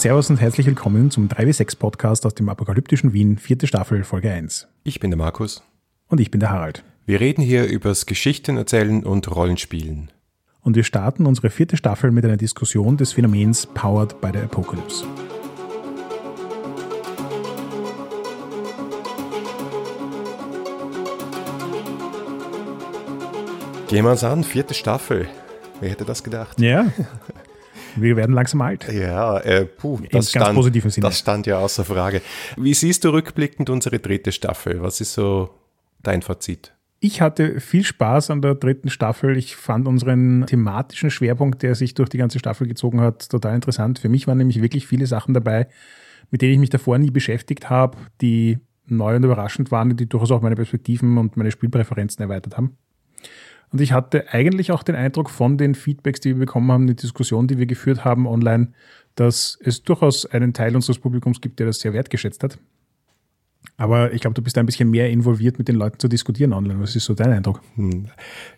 Servus und herzlich willkommen zum 3W6 Podcast aus dem apokalyptischen Wien, vierte Staffel, Folge 1. Ich bin der Markus. Und ich bin der Harald. Wir reden hier übers Geschichten erzählen und Rollenspielen. Und wir starten unsere vierte Staffel mit einer Diskussion des Phänomens Powered by the Apocalypse. Gehen wir uns an, vierte Staffel. Wer hätte das gedacht? Ja. Wir werden langsam alt. Ja, äh, puh, das, ganz stand, positiven Sinne. das stand ja außer Frage. Wie siehst du rückblickend unsere dritte Staffel? Was ist so dein Fazit? Ich hatte viel Spaß an der dritten Staffel. Ich fand unseren thematischen Schwerpunkt, der sich durch die ganze Staffel gezogen hat, total interessant. Für mich waren nämlich wirklich viele Sachen dabei, mit denen ich mich davor nie beschäftigt habe, die neu und überraschend waren, die durchaus auch meine Perspektiven und meine Spielpräferenzen erweitert haben. Und ich hatte eigentlich auch den Eindruck von den Feedbacks, die wir bekommen haben, die Diskussion, die wir geführt haben online, dass es durchaus einen Teil unseres Publikums gibt, der das sehr wertgeschätzt hat. Aber ich glaube, du bist ein bisschen mehr involviert, mit den Leuten zu diskutieren online. Was ist so dein Eindruck?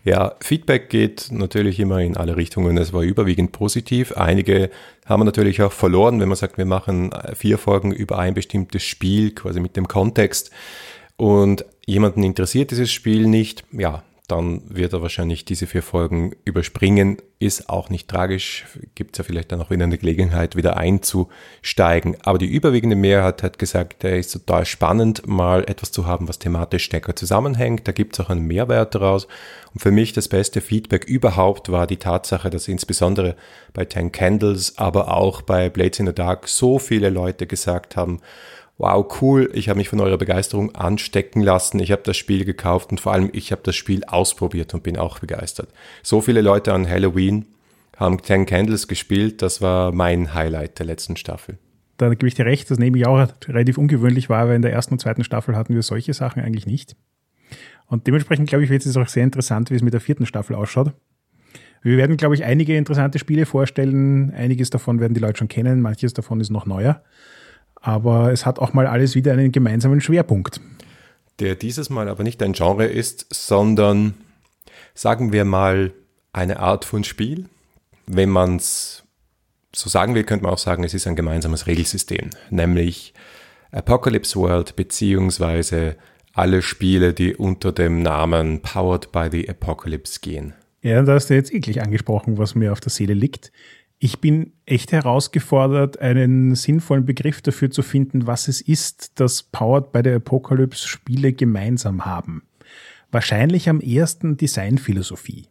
Ja, Feedback geht natürlich immer in alle Richtungen. Es war überwiegend positiv. Einige haben wir natürlich auch verloren, wenn man sagt, wir machen vier Folgen über ein bestimmtes Spiel, quasi mit dem Kontext. Und jemanden interessiert dieses Spiel nicht. Ja, dann wird er wahrscheinlich diese vier Folgen überspringen. Ist auch nicht tragisch. Gibt es ja vielleicht dann auch wieder eine Gelegenheit, wieder einzusteigen. Aber die überwiegende Mehrheit hat gesagt, er ist total spannend, mal etwas zu haben, was thematisch stärker zusammenhängt. Da gibt es auch einen Mehrwert daraus. Und für mich das beste Feedback überhaupt war die Tatsache, dass insbesondere bei Ten Candles, aber auch bei Blades in the Dark so viele Leute gesagt haben, wow, cool, ich habe mich von eurer Begeisterung anstecken lassen, ich habe das Spiel gekauft und vor allem ich habe das Spiel ausprobiert und bin auch begeistert. So viele Leute an Halloween haben Ten Candles gespielt, das war mein Highlight der letzten Staffel. Da gebe ich dir recht, das nehme ich auch relativ ungewöhnlich war, weil in der ersten und zweiten Staffel hatten wir solche Sachen eigentlich nicht. Und dementsprechend, glaube ich, wird es auch sehr interessant, wie es mit der vierten Staffel ausschaut. Wir werden, glaube ich, einige interessante Spiele vorstellen. Einiges davon werden die Leute schon kennen, manches davon ist noch neuer. Aber es hat auch mal alles wieder einen gemeinsamen Schwerpunkt. Der dieses Mal aber nicht ein Genre ist, sondern sagen wir mal eine Art von Spiel. Wenn man es so sagen will, könnte man auch sagen, es ist ein gemeinsames Regelsystem, nämlich Apocalypse World beziehungsweise alle Spiele, die unter dem Namen Powered by the Apocalypse gehen. Ja, da hast du jetzt eklig angesprochen, was mir auf der Seele liegt. Ich bin echt herausgefordert, einen sinnvollen Begriff dafür zu finden, was es ist, dass Powered by the Apocalypse Spiele gemeinsam haben. Wahrscheinlich am ersten Designphilosophie.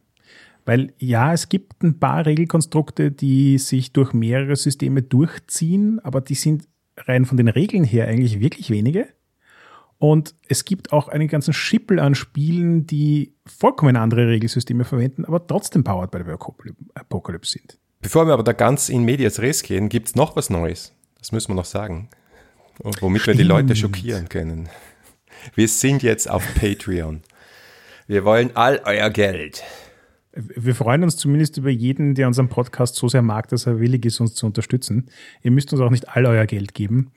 Weil ja, es gibt ein paar Regelkonstrukte, die sich durch mehrere Systeme durchziehen, aber die sind rein von den Regeln her eigentlich wirklich wenige. Und es gibt auch einen ganzen Schippel an Spielen, die vollkommen andere Regelsysteme verwenden, aber trotzdem powered by the Apocalypse sind. Bevor wir aber da ganz in Medias Res gehen, gibt es noch was Neues. Das müssen wir noch sagen. Womit Stimmt. wir die Leute schockieren können. Wir sind jetzt auf Patreon. Wir wollen all euer Geld. Wir freuen uns zumindest über jeden, der unseren Podcast so sehr mag, dass er willig ist, uns zu unterstützen. Ihr müsst uns auch nicht all euer Geld geben.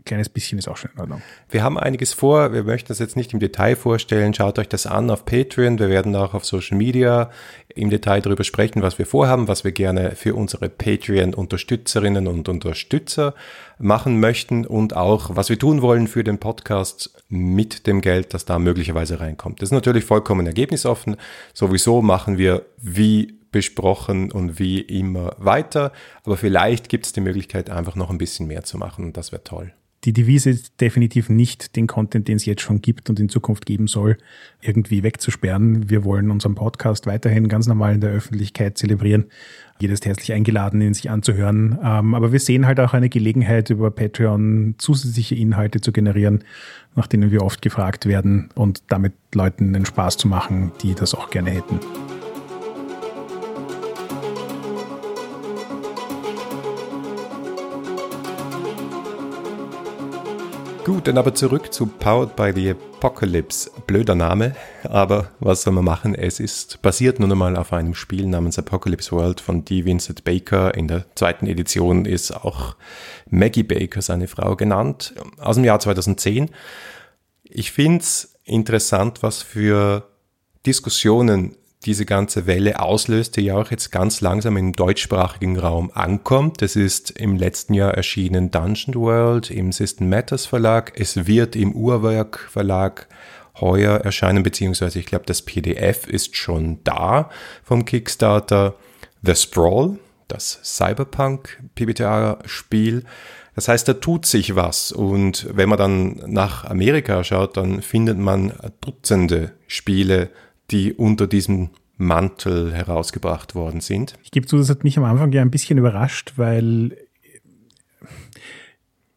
Ein kleines bisschen ist auch schon in Ordnung. Wir haben einiges vor. Wir möchten das jetzt nicht im Detail vorstellen. Schaut euch das an auf Patreon. Wir werden auch auf Social Media im Detail darüber sprechen, was wir vorhaben, was wir gerne für unsere Patreon-Unterstützerinnen und Unterstützer machen möchten und auch, was wir tun wollen für den Podcast mit dem Geld, das da möglicherweise reinkommt. Das ist natürlich vollkommen ergebnisoffen. Sowieso machen wir wie besprochen und wie immer weiter, aber vielleicht gibt es die Möglichkeit, einfach noch ein bisschen mehr zu machen und das wäre toll die Devise ist definitiv nicht, den Content, den es jetzt schon gibt und in Zukunft geben soll, irgendwie wegzusperren. Wir wollen unseren Podcast weiterhin ganz normal in der Öffentlichkeit zelebrieren. Jeder ist herzlich eingeladen, ihn sich anzuhören. Ähm, aber wir sehen halt auch eine Gelegenheit, über Patreon zusätzliche Inhalte zu generieren, nach denen wir oft gefragt werden und damit Leuten den Spaß zu machen, die das auch gerne hätten. Gut, dann aber zurück zu Powered by the Apocalypse. Blöder Name, aber was soll man machen? Es ist basiert nun einmal auf einem Spiel namens Apocalypse World von D. Vincent Baker. In der zweiten Edition ist auch Maggie Baker, seine Frau, genannt, aus dem Jahr 2010. Ich finde es interessant, was für Diskussionen diese ganze Welle auslöst, die ja auch jetzt ganz langsam im deutschsprachigen Raum ankommt. Das ist im letzten Jahr erschienen Dungeon World im System Matters Verlag. Es wird im Uhrwerk Verlag heuer erscheinen, beziehungsweise ich glaube, das PDF ist schon da vom Kickstarter. The Sprawl, das Cyberpunk PBTA-Spiel. Das heißt, da tut sich was. Und wenn man dann nach Amerika schaut, dann findet man Dutzende Spiele, die unter diesem Mantel herausgebracht worden sind. Ich gebe zu, das hat mich am Anfang ja ein bisschen überrascht, weil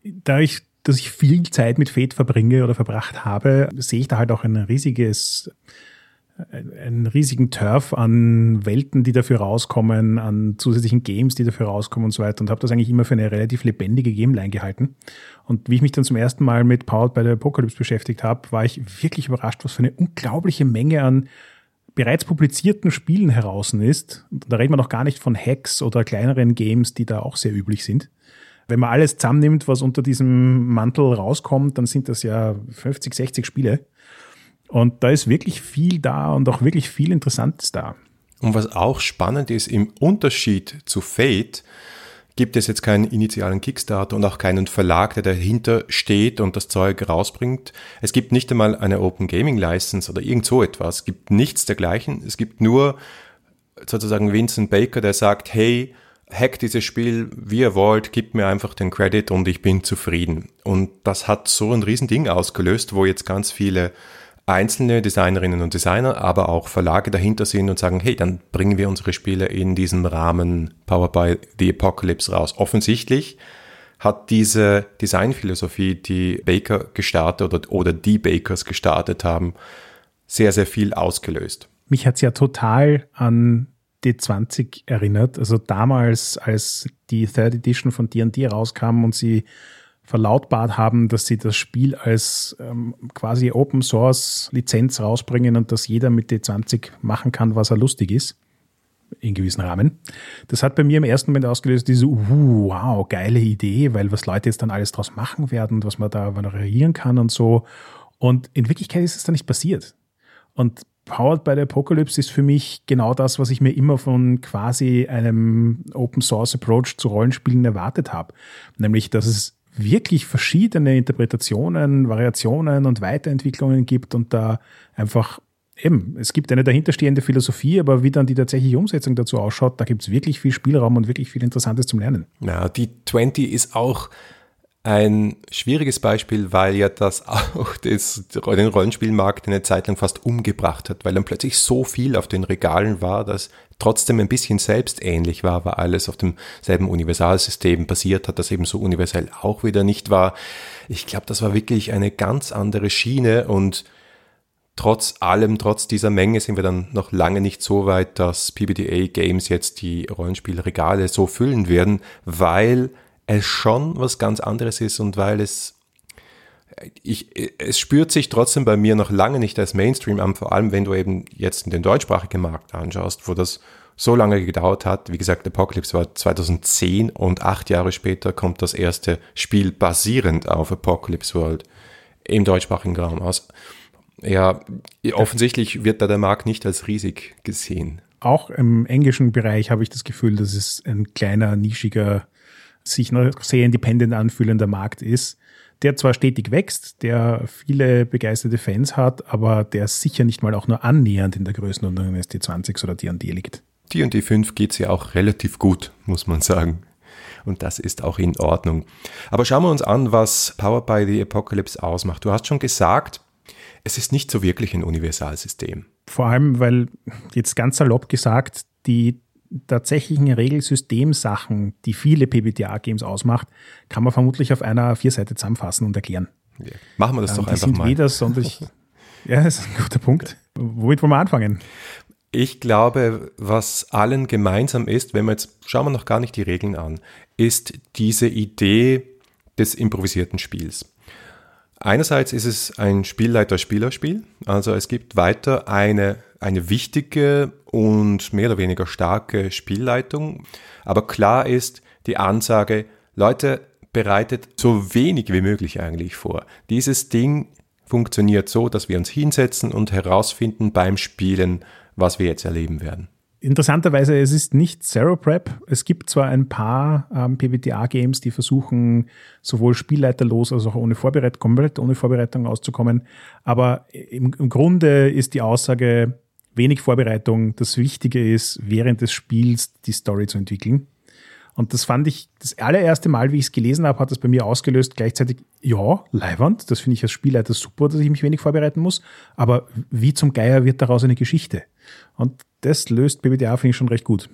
da ich, dass ich viel Zeit mit Fate verbringe oder verbracht habe, sehe ich da halt auch ein riesiges einen riesigen Turf an Welten, die dafür rauskommen, an zusätzlichen Games, die dafür rauskommen und so weiter und habe das eigentlich immer für eine relativ lebendige Gameline gehalten. Und wie ich mich dann zum ersten Mal mit Powered by the Apocalypse beschäftigt habe, war ich wirklich überrascht, was für eine unglaubliche Menge an bereits publizierten Spielen heraus ist. Und da reden wir noch gar nicht von Hacks oder kleineren Games, die da auch sehr üblich sind. Wenn man alles zusammennimmt, was unter diesem Mantel rauskommt, dann sind das ja 50, 60 Spiele. Und da ist wirklich viel da und auch wirklich viel Interessantes da. Und was auch spannend ist, im Unterschied zu Fate gibt es jetzt keinen initialen Kickstarter und auch keinen Verlag, der dahinter steht und das Zeug rausbringt. Es gibt nicht einmal eine Open Gaming License oder irgend so etwas. Es gibt nichts dergleichen. Es gibt nur sozusagen Vincent Baker, der sagt, hey, hack dieses Spiel, wie ihr wollt, gebt mir einfach den Credit und ich bin zufrieden. Und das hat so ein Riesending ausgelöst, wo jetzt ganz viele einzelne Designerinnen und Designer, aber auch Verlage dahinter sind und sagen, hey, dann bringen wir unsere Spiele in diesem Rahmen Powered by the Apocalypse raus. Offensichtlich hat diese Designphilosophie, die Baker gestartet oder, oder die Bakers gestartet haben, sehr, sehr viel ausgelöst. Mich hat es ja total an D20 erinnert. Also damals, als die Third Edition von D&D rauskam und sie verlautbart haben, dass sie das Spiel als ähm, quasi Open Source Lizenz rausbringen und dass jeder mit D20 machen kann, was er lustig ist. In gewissen Rahmen. Das hat bei mir im ersten Moment ausgelöst, diese, uh, wow, geile Idee, weil was Leute jetzt dann alles draus machen werden und was man da variieren kann und so. Und in Wirklichkeit ist es dann nicht passiert. Und Powered by the Apocalypse ist für mich genau das, was ich mir immer von quasi einem Open Source Approach zu Rollenspielen erwartet habe. Nämlich, dass es wirklich verschiedene Interpretationen, Variationen und Weiterentwicklungen gibt und da einfach eben, es gibt eine dahinterstehende Philosophie, aber wie dann die tatsächliche Umsetzung dazu ausschaut, da gibt es wirklich viel Spielraum und wirklich viel Interessantes zum Lernen. Ja, die 20 ist auch ein schwieriges Beispiel, weil ja das auch das, den Rollenspielmarkt eine Zeit lang fast umgebracht hat, weil dann plötzlich so viel auf den Regalen war, dass trotzdem ein bisschen selbstähnlich war, weil alles auf demselben Universalsystem basiert hat, das eben so universell auch wieder nicht war. Ich glaube, das war wirklich eine ganz andere Schiene und trotz allem, trotz dieser Menge sind wir dann noch lange nicht so weit, dass PBTA Games jetzt die Rollenspielregale so füllen werden, weil es schon was ganz anderes ist und weil es ich, es spürt sich trotzdem bei mir noch lange nicht als Mainstream an, vor allem wenn du eben jetzt den deutschsprachigen Markt anschaust, wo das so lange gedauert hat. Wie gesagt, Apocalypse war 2010 und acht Jahre später kommt das erste Spiel basierend auf Apocalypse World im deutschsprachigen Raum aus. Ja, offensichtlich wird da der Markt nicht als riesig gesehen. Auch im englischen Bereich habe ich das Gefühl, dass es ein kleiner, nischiger sich noch sehr independent anfühlender Markt ist, der zwar stetig wächst, der viele begeisterte Fans hat, aber der sicher nicht mal auch nur annähernd in der Größenordnung eines D20s oder D&D liegt. D&D 5 geht es ja auch relativ gut, muss man sagen. Und das ist auch in Ordnung. Aber schauen wir uns an, was Powered by the Apocalypse ausmacht. Du hast schon gesagt, es ist nicht so wirklich ein Universalsystem. Vor allem, weil jetzt ganz salopp gesagt, die tatsächlichen Regelsystemsachen, die viele PBTA-Games ausmacht, kann man vermutlich auf einer Vierseite zusammenfassen und erklären. Ja. Machen wir das ähm, doch einfach sind mal. Weder sonderlich, ja, das ist ein guter Punkt. Womit wollen wir anfangen? Ich glaube, was allen gemeinsam ist, wenn wir jetzt, schauen wir noch gar nicht die Regeln an, ist diese Idee des improvisierten Spiels. Einerseits ist es ein Spielleiter-Spielerspiel, also es gibt weiter eine, eine wichtige und mehr oder weniger starke Spielleitung, aber klar ist die Ansage, Leute, bereitet so wenig wie möglich eigentlich vor. Dieses Ding funktioniert so, dass wir uns hinsetzen und herausfinden beim Spielen, was wir jetzt erleben werden. Interessanterweise, es ist nicht Zero Prep. Es gibt zwar ein paar ähm, PBTA-Games, die versuchen, sowohl spielleiterlos als auch ohne Vorbereitung, komplett ohne Vorbereitung auszukommen. Aber im, im Grunde ist die Aussage, wenig Vorbereitung. Das Wichtige ist, während des Spiels die Story zu entwickeln. Und das fand ich das allererste Mal, wie ich es gelesen habe, hat das bei mir ausgelöst. Gleichzeitig, ja, Leiwand, das finde ich als Spielleiter super, dass ich mich wenig vorbereiten muss. Aber wie zum Geier wird daraus eine Geschichte? Und das löst BBDA, finde ich, schon recht gut.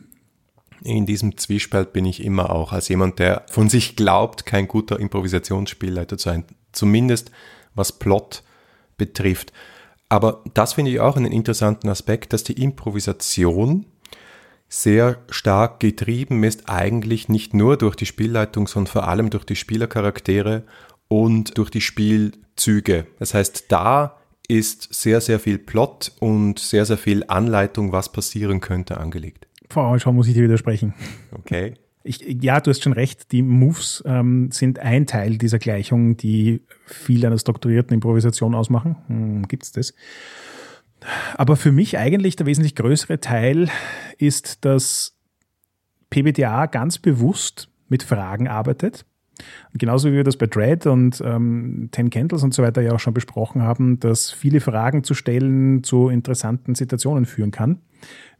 In diesem Zwiespalt bin ich immer auch als jemand, der von sich glaubt, kein guter Improvisationsspielleiter zu sein. Zumindest was Plot betrifft. Aber das finde ich auch einen interessanten Aspekt, dass die Improvisation sehr stark getrieben ist, eigentlich nicht nur durch die Spielleitung, sondern vor allem durch die Spielercharaktere und durch die Spielzüge. Das heißt, da ist sehr, sehr viel Plot und sehr, sehr viel Anleitung, was passieren könnte, angelegt. Frau schon muss ich dir widersprechen. Okay. Ich, ja, du hast schon recht, die Moves ähm, sind ein Teil dieser Gleichung, die viel einer strukturierten Improvisation ausmachen. Hm, Gibt es das? Aber für mich eigentlich der wesentlich größere Teil ist, dass PBTA ganz bewusst mit Fragen arbeitet genauso wie wir das bei Dread und ähm, Ten Candles und so weiter ja auch schon besprochen haben, dass viele Fragen zu stellen zu interessanten Situationen führen kann,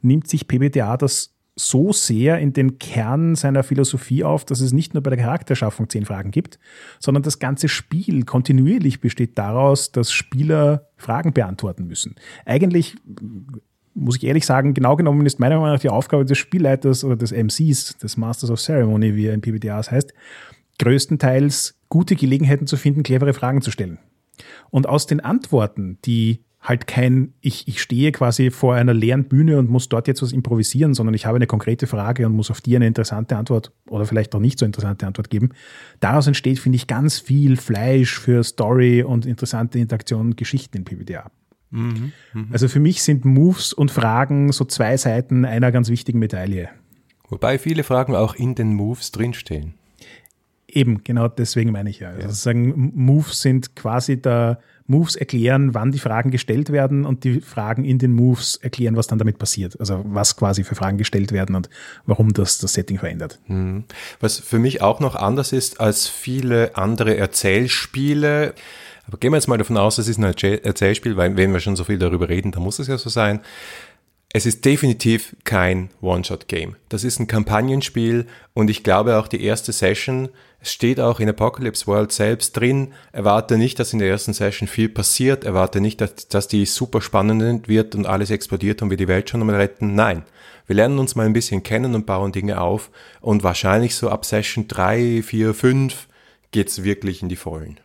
nimmt sich PBTA das so sehr in den Kern seiner Philosophie auf, dass es nicht nur bei der Charakterschaffung zehn Fragen gibt, sondern das ganze Spiel kontinuierlich besteht daraus, dass Spieler Fragen beantworten müssen. Eigentlich muss ich ehrlich sagen, genau genommen ist meiner Meinung nach die Aufgabe des Spielleiters oder des MCs, des Masters of Ceremony, wie er in PBTAs heißt, größtenteils gute Gelegenheiten zu finden, clevere Fragen zu stellen. Und aus den Antworten, die halt kein, ich, ich stehe quasi vor einer leeren Bühne und muss dort jetzt was improvisieren, sondern ich habe eine konkrete Frage und muss auf die eine interessante Antwort oder vielleicht auch nicht so interessante Antwort geben. Daraus entsteht, finde ich, ganz viel Fleisch für Story und interessante Interaktionen und Geschichten in PBDA. Mhm, mh. Also für mich sind Moves und Fragen so zwei Seiten einer ganz wichtigen Medaille. Wobei viele Fragen auch in den Moves drinstehen. Eben, genau deswegen meine ich ja. Also ja. sagen, Moves sind quasi da, Moves erklären, wann die Fragen gestellt werden und die Fragen in den Moves erklären, was dann damit passiert. Also was quasi für Fragen gestellt werden und warum das das Setting verändert. Hm. Was für mich auch noch anders ist als viele andere Erzählspiele, aber gehen wir jetzt mal davon aus, es ist ein Erzählspiel, weil wenn wir schon so viel darüber reden, dann muss es ja so sein. Es ist definitiv kein One-Shot-Game. Das ist ein Kampagnenspiel und ich glaube auch die erste Session, es steht auch in Apocalypse World selbst drin, erwarte nicht, dass in der ersten Session viel passiert, erwarte nicht, dass, dass die super spannend wird und alles explodiert und wir die Welt schon mal retten. Nein, wir lernen uns mal ein bisschen kennen und bauen Dinge auf und wahrscheinlich so ab Session 3, 4, 5 geht's wirklich in die Vollen.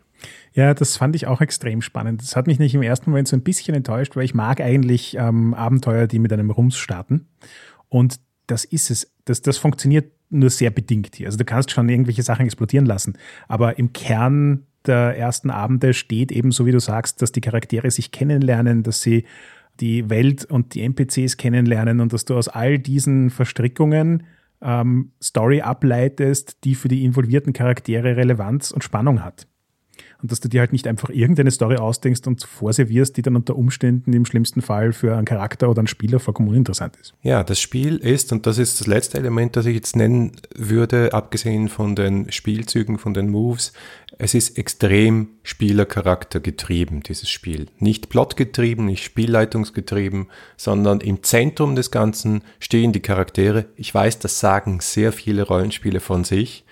Ja, das fand ich auch extrem spannend. Das hat mich nicht im ersten Moment so ein bisschen enttäuscht, weil ich mag eigentlich ähm, Abenteuer, die mit einem Rums starten. Und das ist es. Das, das funktioniert nur sehr bedingt hier. Also du kannst schon irgendwelche Sachen explodieren lassen. Aber im Kern der ersten Abende steht eben, so wie du sagst, dass die Charaktere sich kennenlernen, dass sie die Welt und die NPCs kennenlernen und dass du aus all diesen Verstrickungen ähm, Story ableitest, die für die involvierten Charaktere Relevanz und Spannung hat. Und dass du dir halt nicht einfach irgendeine Story ausdenkst und vorservierst, die dann unter Umständen im schlimmsten Fall für einen Charakter oder einen Spieler vollkommen uninteressant ist. Ja, das Spiel ist, und das ist das letzte Element, das ich jetzt nennen würde, abgesehen von den Spielzügen, von den Moves, es ist extrem Spielercharakter getrieben, dieses Spiel. Nicht plotgetrieben, nicht spielleitungsgetrieben, sondern im Zentrum des Ganzen stehen die Charaktere. Ich weiß, das sagen sehr viele Rollenspiele von sich.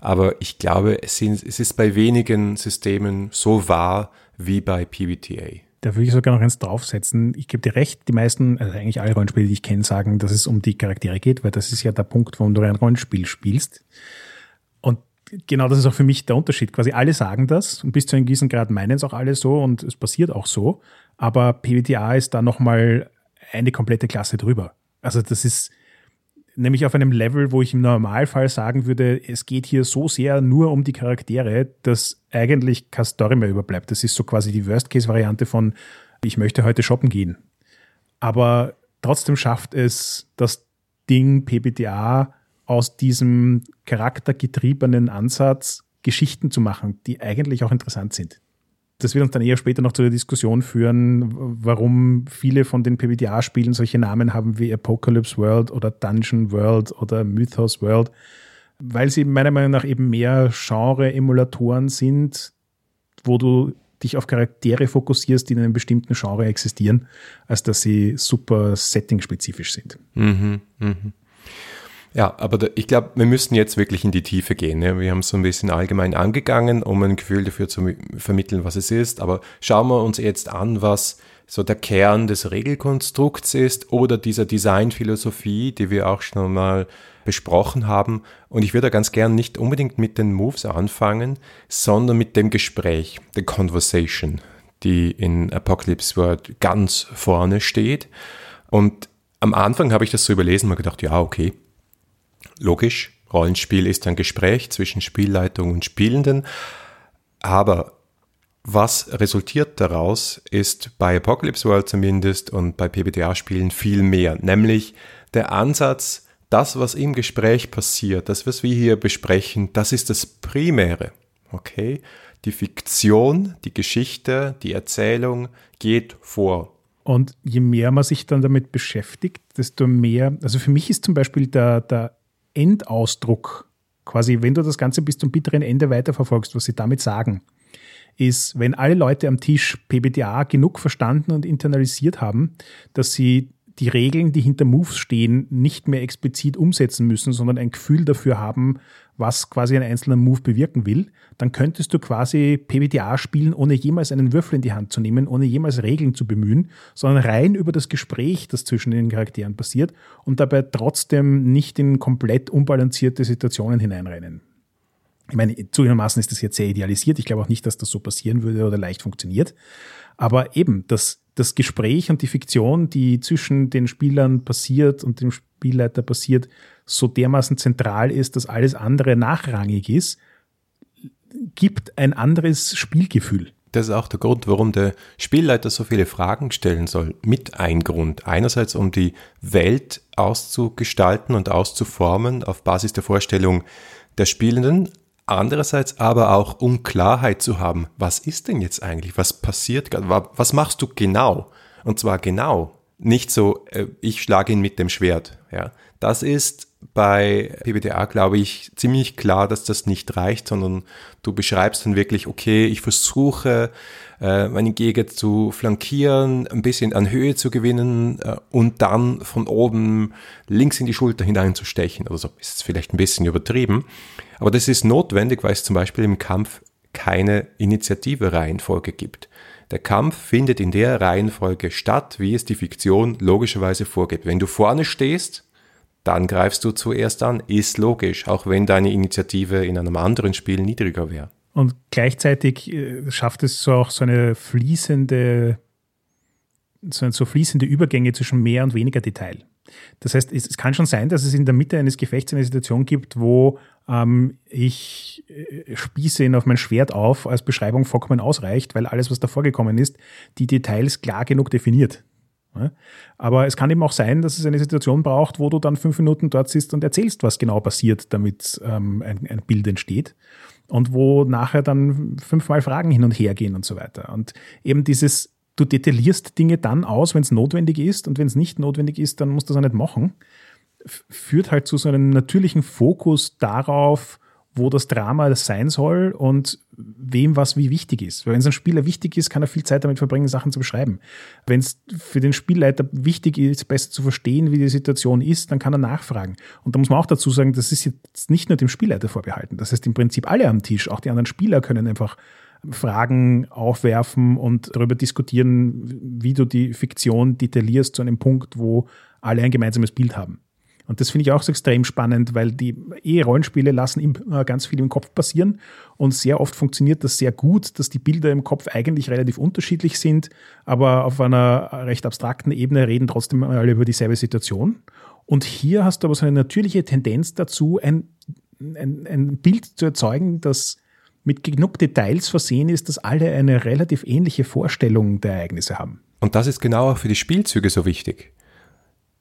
Aber ich glaube, es, sind, es ist bei wenigen Systemen so wahr wie bei PBTA. Da würde ich sogar noch eins draufsetzen. Ich gebe dir recht, die meisten, also eigentlich alle Rollenspiele, die ich kenne, sagen, dass es um die Charaktere geht, weil das ist ja der Punkt, warum du ein Rollenspiel spielst. Und genau das ist auch für mich der Unterschied. Quasi alle sagen das und bis zu einem gewissen Grad meinen es auch alle so und es passiert auch so. Aber PBTA ist da nochmal eine komplette Klasse drüber. Also das ist, nämlich auf einem Level, wo ich im Normalfall sagen würde, es geht hier so sehr nur um die Charaktere, dass eigentlich keine Story mehr überbleibt. Das ist so quasi die Worst-Case-Variante von, ich möchte heute shoppen gehen. Aber trotzdem schafft es das Ding PBTA aus diesem charaktergetriebenen Ansatz Geschichten zu machen, die eigentlich auch interessant sind. Das wird uns dann eher später noch zu der Diskussion führen, warum viele von den PBTA-Spielen solche Namen haben wie Apocalypse World oder Dungeon World oder Mythos World, weil sie meiner Meinung nach eben mehr Genre-Emulatoren sind, wo du dich auf Charaktere fokussierst, die in einem bestimmten Genre existieren, als dass sie super setting-spezifisch sind. Mhm, mh. Ja, aber da, ich glaube, wir müssen jetzt wirklich in die Tiefe gehen. Ja. Wir haben es so ein bisschen allgemein angegangen, um ein Gefühl dafür zu vermitteln, was es ist. Aber schauen wir uns jetzt an, was so der Kern des Regelkonstrukts ist oder dieser Designphilosophie, die wir auch schon mal besprochen haben. Und ich würde ganz gern nicht unbedingt mit den Moves anfangen, sondern mit dem Gespräch, der Conversation, die in Apocalypse World ganz vorne steht. Und am Anfang habe ich das so überlesen und gedacht, ja, okay, logisch, Rollenspiel ist ein Gespräch zwischen Spielleitung und Spielenden. Aber was resultiert daraus, ist bei Apocalypse World zumindest und bei PBTA-Spielen viel mehr, nämlich der Ansatz, das, was im Gespräch passiert, das, was wir hier besprechen, das ist das Primäre. Okay? Die Fiktion, die Geschichte, die Erzählung geht vor. Und je mehr man sich dann damit beschäftigt, desto mehr, also für mich ist zum Beispiel der, der Endausdruck, quasi, wenn du das Ganze bis zum bitteren Ende weiterverfolgst, was sie damit sagen, ist, wenn alle Leute am Tisch PBTA genug verstanden und internalisiert haben, dass sie die Regeln, die hinter Moves stehen, nicht mehr explizit umsetzen müssen, sondern ein Gefühl dafür haben, was quasi ein einzelner Move bewirken will, dann könntest du quasi PBTA spielen, ohne jemals einen Würfel in die Hand zu nehmen, ohne jemals Regeln zu bemühen, sondern rein über das Gespräch, das zwischen den Charakteren passiert und dabei trotzdem nicht in komplett unbalancierte Situationen hineinrennen. Ich meine, zugegebenermaßen ist das jetzt sehr idealisiert. Ich glaube auch nicht, dass das so passieren würde oder leicht funktioniert. Aber eben, das, das Gespräch und die Fiktion, die zwischen den Spielern passiert und dem Spielleiter passiert, so dermaßen zentral ist, dass alles andere nachrangig ist, gibt ein anderes Spielgefühl. Das ist auch der Grund, warum der Spielleiter so viele Fragen stellen soll. Mit ein Grund. Einerseits, um die Welt auszugestalten und auszuformen auf Basis der Vorstellung der Spielenden. Andererseits aber auch, um Klarheit zu haben, was ist denn jetzt eigentlich, was passiert gerade, was machst du genau? Und zwar genau, nicht so, äh, ich schlage ihn mit dem Schwert. Ja, das ist bei PBTA, glaube ich, ziemlich klar, dass das nicht reicht, sondern du beschreibst dann wirklich, okay, ich versuche, äh, meinen Gegner zu flankieren, ein bisschen an Höhe zu gewinnen äh, und dann von oben links in die Schulter hineinzustechen. Also ist vielleicht ein bisschen übertrieben. Aber das ist notwendig, weil es zum Beispiel im Kampf keine Initiative-Reihenfolge gibt. Der Kampf findet in der Reihenfolge statt, wie es die Fiktion logischerweise vorgibt. Wenn du vorne stehst, dann greifst du zuerst an, ist logisch, auch wenn deine Initiative in einem anderen Spiel niedriger wäre. Und gleichzeitig äh, schafft es so auch so eine fließende, so, so fließende Übergänge zwischen mehr und weniger Detail. Das heißt, es, es, kann schon sein, dass es in der Mitte eines Gefechts eine Situation gibt, wo ähm, ich äh, spieße ihn auf mein Schwert auf, als Beschreibung vollkommen ausreicht, weil alles, was da vorgekommen ist, die Details klar genug definiert. Aber es kann eben auch sein, dass es eine Situation braucht, wo du dann fünf Minuten dort sitzt und erzählst, was genau passiert, damit ähm, ein, ein Bild entsteht und wo nachher dann fünfmal Fragen hin und her gehen und so weiter. Und eben dieses du detaillierst Dinge dann aus, wenn es notwendig ist und wenn es nicht notwendig ist, dann musst du das auch nicht machen. Führt halt zu so einem natürlichen Fokus darauf, wo das Drama sein soll und wem was wie wichtig ist. Weil wenn es einem Spieler wichtig ist, kann er viel Zeit damit verbringen, Sachen zu beschreiben. Wenn es für den Spielleiter wichtig ist, besser zu verstehen, wie die Situation ist, dann kann er nachfragen. Und da muss man auch dazu sagen, das ist jetzt nicht nur dem Spielleiter vorbehalten. Das heißt im Prinzip alle am Tisch, auch die anderen Spieler können einfach Fragen aufwerfen und darüber diskutieren, wie du die Fiktion detaillierst zu einem Punkt, wo alle ein gemeinsames Bild haben. Und das finde ich auch so extrem spannend, weil die E-Rollenspiele lassen immer ganz viel im Kopf passieren und sehr oft funktioniert das sehr gut, dass die Bilder im Kopf eigentlich relativ unterschiedlich sind, aber auf einer recht abstrakten Ebene reden trotzdem alle über dieselbe Situation. Und hier hast du aber so eine natürliche Tendenz dazu, ein, ein, ein Bild zu erzeugen, das mit genug Details versehen ist, dass alle eine relativ ähnliche Vorstellung der Ereignisse haben. Und das ist genau auch für die Spielzüge so wichtig.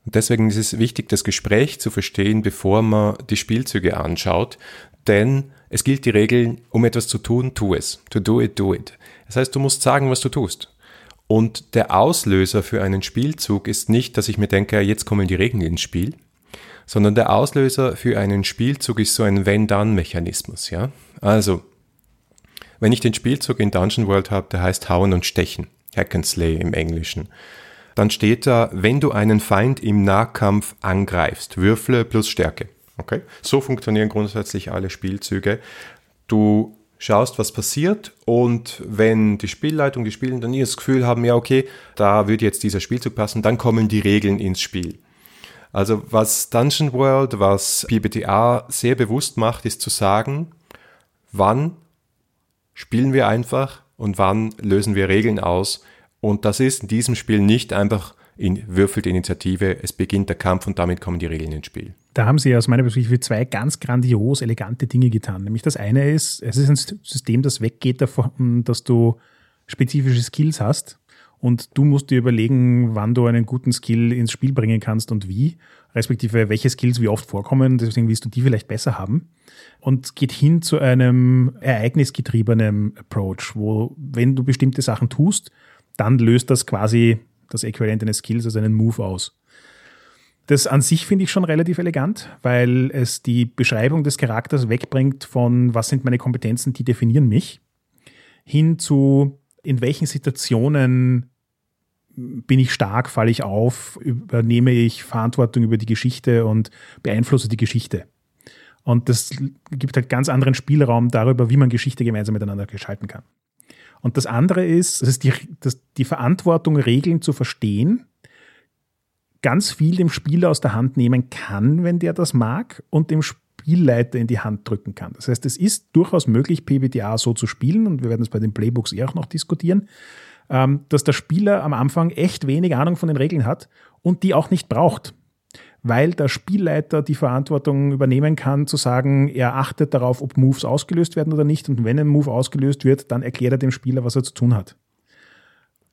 Und deswegen ist es wichtig, das Gespräch zu verstehen, bevor man die Spielzüge anschaut, denn es gilt die Regel, um etwas zu tun, tu es. To do it, do it. Das heißt, du musst sagen, was du tust. Und der Auslöser für einen Spielzug ist nicht, dass ich mir denke, jetzt kommen die Regeln ins Spiel, sondern der Auslöser für einen Spielzug ist so ein Wenn-Dann-Mechanismus, ja. Also, wenn ich den Spielzug in Dungeon World habe, der heißt Hauen und Stechen, Hack and Slay im Englischen, dann steht da, wenn du einen Feind im Nahkampf angreifst, würfle plus Stärke. Okay? So funktionieren grundsätzlich alle Spielzüge. Du schaust, was passiert und wenn die Spielleitung, die Spielenden das Gefühl haben, ja, okay, da würde jetzt dieser Spielzug passen, dann kommen die Regeln ins Spiel. Also was Dungeon World, was PBTA sehr bewusst macht, ist zu sagen, wann spielen wir einfach und wann lösen wir Regeln aus. Und das ist in diesem Spiel nicht einfach in würfelt Initiative, es beginnt der Kampf und damit kommen die Regeln ins Spiel. Da haben sie aus meiner Perspektive zwei ganz grandios elegante Dinge getan. Nämlich das eine ist, es ist ein System, das weggeht davon, dass du spezifische Skills hast und du musst dir überlegen, wann du einen guten Skill ins Spiel bringen kannst und wie, respektive welche Skills wie oft vorkommen, deswegen willst du die vielleicht besser haben. Und geht hin zu einem ereignisgetriebenen Approach, wo wenn du bestimmte Sachen tust, dann löst das quasi das Äquivalent eines Skills, also einen Move aus. Das an sich finde ich schon relativ elegant, weil es die Beschreibung des Charakters wegbringt von, was sind meine Kompetenzen, die definieren mich, hin zu, in welchen Situationen bin ich stark, falle ich auf, übernehme ich Verantwortung über die Geschichte und beeinflusse die Geschichte. Und das gibt halt ganz anderen Spielraum darüber, wie man Geschichte gemeinsam miteinander gestalten kann. Und das andere ist, das ist die, das, die Verantwortung, Regeln zu verstehen ganz viel dem Spieler aus der Hand nehmen kann, wenn der das mag, und dem Spielleiter in die Hand drücken kann. Das heißt, es ist durchaus möglich, PBTA so zu spielen, und wir werden es bei den Playbooks eh auch noch diskutieren, ähm, dass der Spieler am Anfang echt wenig Ahnung von den Regeln hat und die auch nicht braucht weil der Spielleiter die Verantwortung übernehmen kann, zu sagen, er achtet darauf, ob Moves ausgelöst werden oder nicht. Und wenn ein Move ausgelöst wird, dann erklärt er dem Spieler, was er zu tun hat.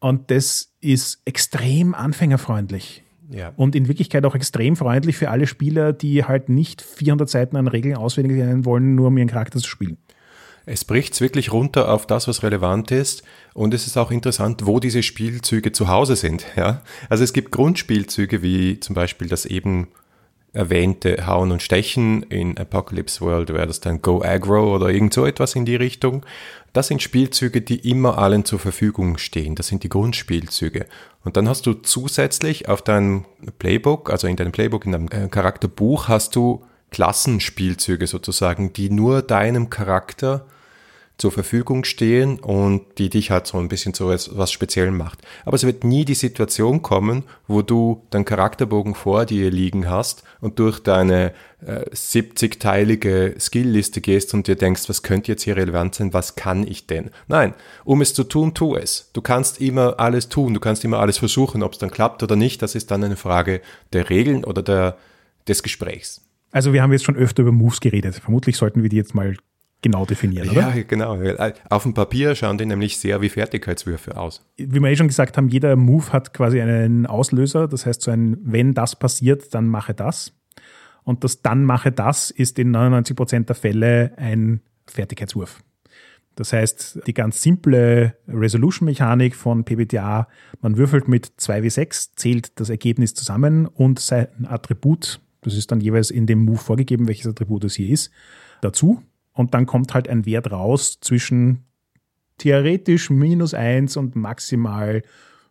Und das ist extrem anfängerfreundlich. Ja. Und in Wirklichkeit auch extrem freundlich für alle Spieler, die halt nicht 400 Seiten an Regeln auswendig lernen wollen, nur um ihren Charakter zu spielen. Es bricht wirklich runter auf das, was relevant ist. Und es ist auch interessant, wo diese Spielzüge zu Hause sind. Ja? Also es gibt Grundspielzüge, wie zum Beispiel das eben erwähnte Hauen und Stechen in Apocalypse World wäre das dann Go Aggro oder irgend so etwas in die Richtung. Das sind Spielzüge, die immer allen zur Verfügung stehen. Das sind die Grundspielzüge. Und dann hast du zusätzlich auf deinem Playbook, also in deinem Playbook, in deinem äh, Charakterbuch, hast du Klassenspielzüge sozusagen, die nur deinem Charakter zur Verfügung stehen und die dich halt so ein bisschen zu was, Speziellem macht. Aber es wird nie die Situation kommen, wo du deinen Charakterbogen vor dir liegen hast und durch deine äh, 70-teilige Skillliste gehst und dir denkst, was könnte jetzt hier relevant sein, was kann ich denn? Nein, um es zu tun, tu es. Du kannst immer alles tun, du kannst immer alles versuchen, ob es dann klappt oder nicht, das ist dann eine Frage der Regeln oder der, des Gesprächs. Also wir haben jetzt schon öfter über Moves geredet. Vermutlich sollten wir die jetzt mal genau definieren, oder? Ja, genau. Auf dem Papier schauen die nämlich sehr wie Fertigkeitswürfe aus. Wie wir eh schon gesagt haben, jeder Move hat quasi einen Auslöser. Das heißt, so ein, wenn das passiert, dann mache das. Und das dann mache das ist in 99 Prozent der Fälle ein Fertigkeitswurf. Das heißt, die ganz simple Resolution-Mechanik von PBTA, man würfelt mit 2w6, zählt das Ergebnis zusammen und sein Attribut, das ist dann jeweils in dem Move vorgegeben, welches Attribut es hier ist, dazu und dann kommt halt ein Wert raus zwischen theoretisch minus 1 und maximal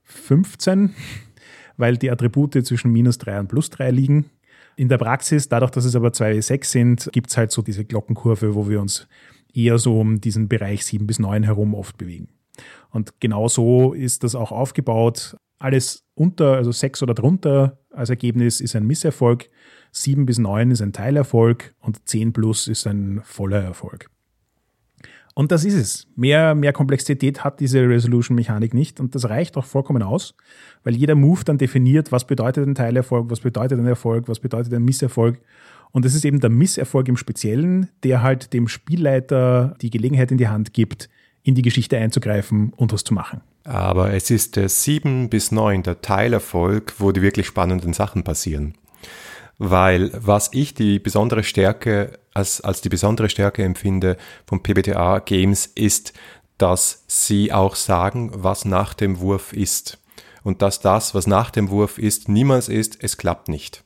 15, weil die Attribute zwischen minus 3 und plus 3 liegen. In der Praxis, dadurch, dass es aber 2,6 sind, gibt es halt so diese Glockenkurve, wo wir uns eher so um diesen Bereich 7 bis 9 herum oft bewegen. Und genau so ist das auch aufgebaut. Alles unter, also 6 oder drunter als Ergebnis ist ein Misserfolg. 7 bis 9 ist ein Teilerfolg und 10 plus ist ein voller Erfolg. Und das ist es. Mehr, mehr Komplexität hat diese Resolution-Mechanik nicht und das reicht auch vollkommen aus, weil jeder Move dann definiert, was bedeutet ein Teilerfolg, was bedeutet ein Erfolg, was bedeutet ein Misserfolg. Und es ist eben der Misserfolg im Speziellen, der halt dem Spielleiter die Gelegenheit in die Hand gibt, in die Geschichte einzugreifen und was zu machen. Aber es ist der 7 bis 9, der Teilerfolg, wo die wirklich spannenden Sachen passieren. Weil was ich die besondere Stärke, als, als die besondere Stärke empfinde von PBTA Games ist, dass sie auch sagen, was nach dem Wurf ist. Und dass das, was nach dem Wurf ist, niemals ist, es klappt nicht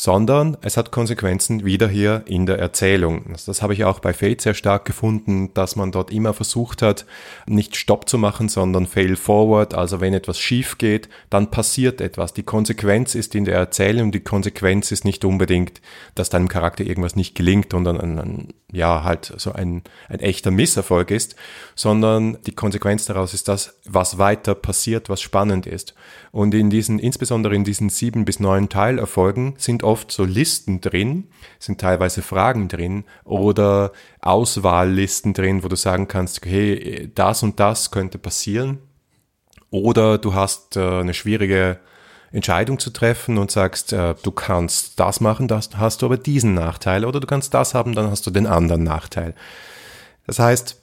sondern es hat Konsequenzen wieder hier in der Erzählung. Das habe ich auch bei Fate sehr stark gefunden, dass man dort immer versucht hat, nicht Stopp zu machen, sondern Fail Forward. Also wenn etwas schief geht, dann passiert etwas. Die Konsequenz ist in der Erzählung, die Konsequenz ist nicht unbedingt, dass deinem Charakter irgendwas nicht gelingt und dann ein, ein, ja halt so ein, ein echter Misserfolg ist, sondern die Konsequenz daraus ist das, was weiter passiert, was spannend ist. Und in diesen, insbesondere in diesen sieben bis neun Teilerfolgen sind oft so Listen drin, sind teilweise Fragen drin oder Auswahllisten drin, wo du sagen kannst, okay, das und das könnte passieren. Oder du hast äh, eine schwierige Entscheidung zu treffen und sagst, äh, du kannst das machen, das hast du aber diesen Nachteil. Oder du kannst das haben, dann hast du den anderen Nachteil. Das heißt,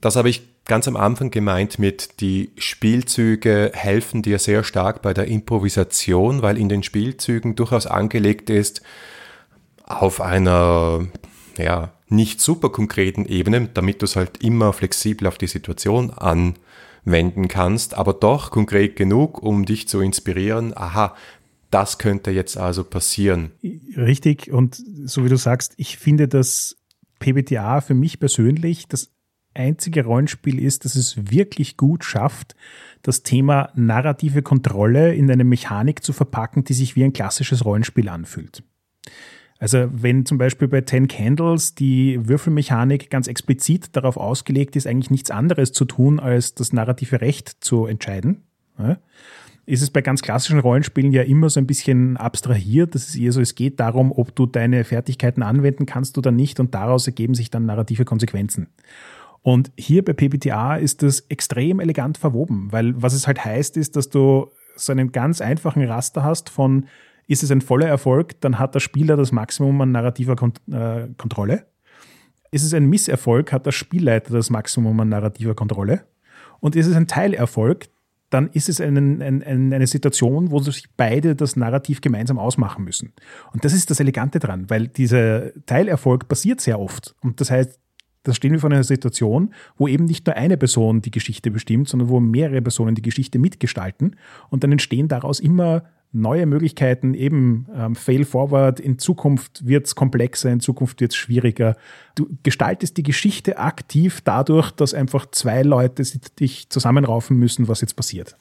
das habe ich ganz am Anfang gemeint mit, die Spielzüge helfen dir sehr stark bei der Improvisation, weil in den Spielzügen durchaus angelegt ist, auf einer, ja, nicht super konkreten Ebene, damit du es halt immer flexibel auf die Situation anwenden kannst, aber doch konkret genug, um dich zu inspirieren, aha, das könnte jetzt also passieren. Richtig, und so wie du sagst, ich finde, dass PBTA für mich persönlich das einzige Rollenspiel ist, das es wirklich gut schafft, das Thema narrative Kontrolle in eine Mechanik zu verpacken, die sich wie ein klassisches Rollenspiel anfühlt. Also wenn zum Beispiel bei Ten Candles die Würfelmechanik ganz explizit darauf ausgelegt ist, eigentlich nichts anderes zu tun, als das narrative Recht zu entscheiden, ist es bei ganz klassischen Rollenspielen ja immer so ein bisschen abstrahiert. Das ist eher so, es geht darum, ob du deine Fertigkeiten anwenden kannst oder nicht und daraus ergeben sich dann narrative Konsequenzen. Und hier bei PBTA ist das extrem elegant verwoben, weil was es halt heißt, ist, dass du so einen ganz einfachen Raster hast von, ist es ein voller Erfolg, dann hat der Spieler das Maximum an narrativer Kont äh, Kontrolle. Ist es ein Misserfolg, hat der Spielleiter das Maximum an narrativer Kontrolle. Und ist es ein Teilerfolg, dann ist es einen, ein, eine Situation, wo sich beide das Narrativ gemeinsam ausmachen müssen. Und das ist das Elegante dran, weil dieser Teilerfolg passiert sehr oft. Und das heißt, da stehen wir vor einer Situation, wo eben nicht nur eine Person die Geschichte bestimmt, sondern wo mehrere Personen die Geschichte mitgestalten. Und dann entstehen daraus immer neue Möglichkeiten, eben ähm, Fail Forward, in Zukunft wird es komplexer, in Zukunft wird es schwieriger. Du gestaltest die Geschichte aktiv dadurch, dass einfach zwei Leute dich zusammenraufen müssen, was jetzt passiert.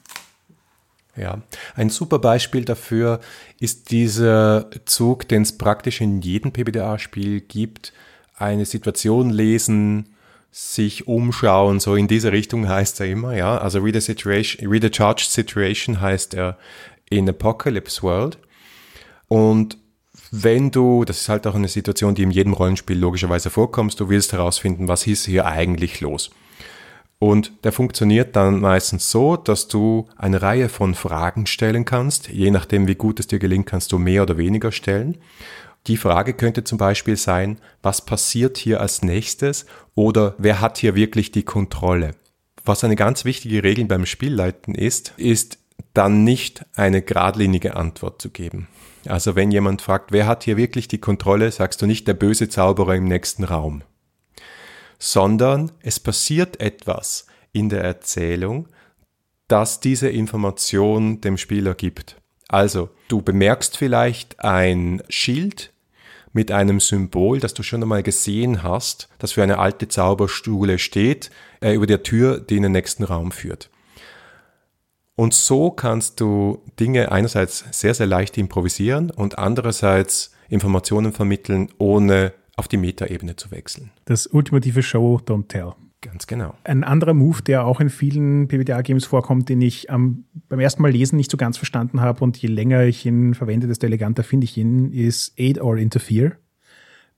Ja, ein super Beispiel dafür ist dieser Zug, den es praktisch in jedem PBDA-Spiel gibt, eine Situation lesen, sich umschauen, so in diese Richtung heißt er immer, ja. Also read a situation, read a charged situation heißt er in Apocalypse World. Und wenn du, das ist halt auch eine Situation, die in jedem Rollenspiel logischerweise vorkommt, du willst herausfinden, was ist hier eigentlich los. Und der funktioniert dann meistens so, dass du eine Reihe von Fragen stellen kannst. Je nachdem, wie gut es dir gelingt, kannst du mehr oder weniger stellen. Die Frage könnte zum Beispiel sein, was passiert hier als nächstes oder wer hat hier wirklich die Kontrolle? Was eine ganz wichtige Regel beim Spielleiten ist, ist dann nicht eine geradlinige Antwort zu geben. Also wenn jemand fragt, wer hat hier wirklich die Kontrolle, sagst du nicht der böse Zauberer im nächsten Raum, sondern es passiert etwas in der Erzählung, das diese Information dem Spieler gibt. Also, du bemerkst vielleicht ein Schild mit einem Symbol, das du schon einmal gesehen hast, das für eine alte Zauberstuhle steht, äh, über der Tür, die in den nächsten Raum führt. Und so kannst du Dinge einerseits sehr, sehr leicht improvisieren und andererseits Informationen vermitteln, ohne auf die Metaebene zu wechseln. Das ultimative Show, don't tell. Ganz genau. Ein anderer Move, der auch in vielen PBTA-Games vorkommt, den ich ähm, beim ersten Mal lesen nicht so ganz verstanden habe und je länger ich ihn verwende, desto eleganter finde ich ihn, ist Aid or Interfere.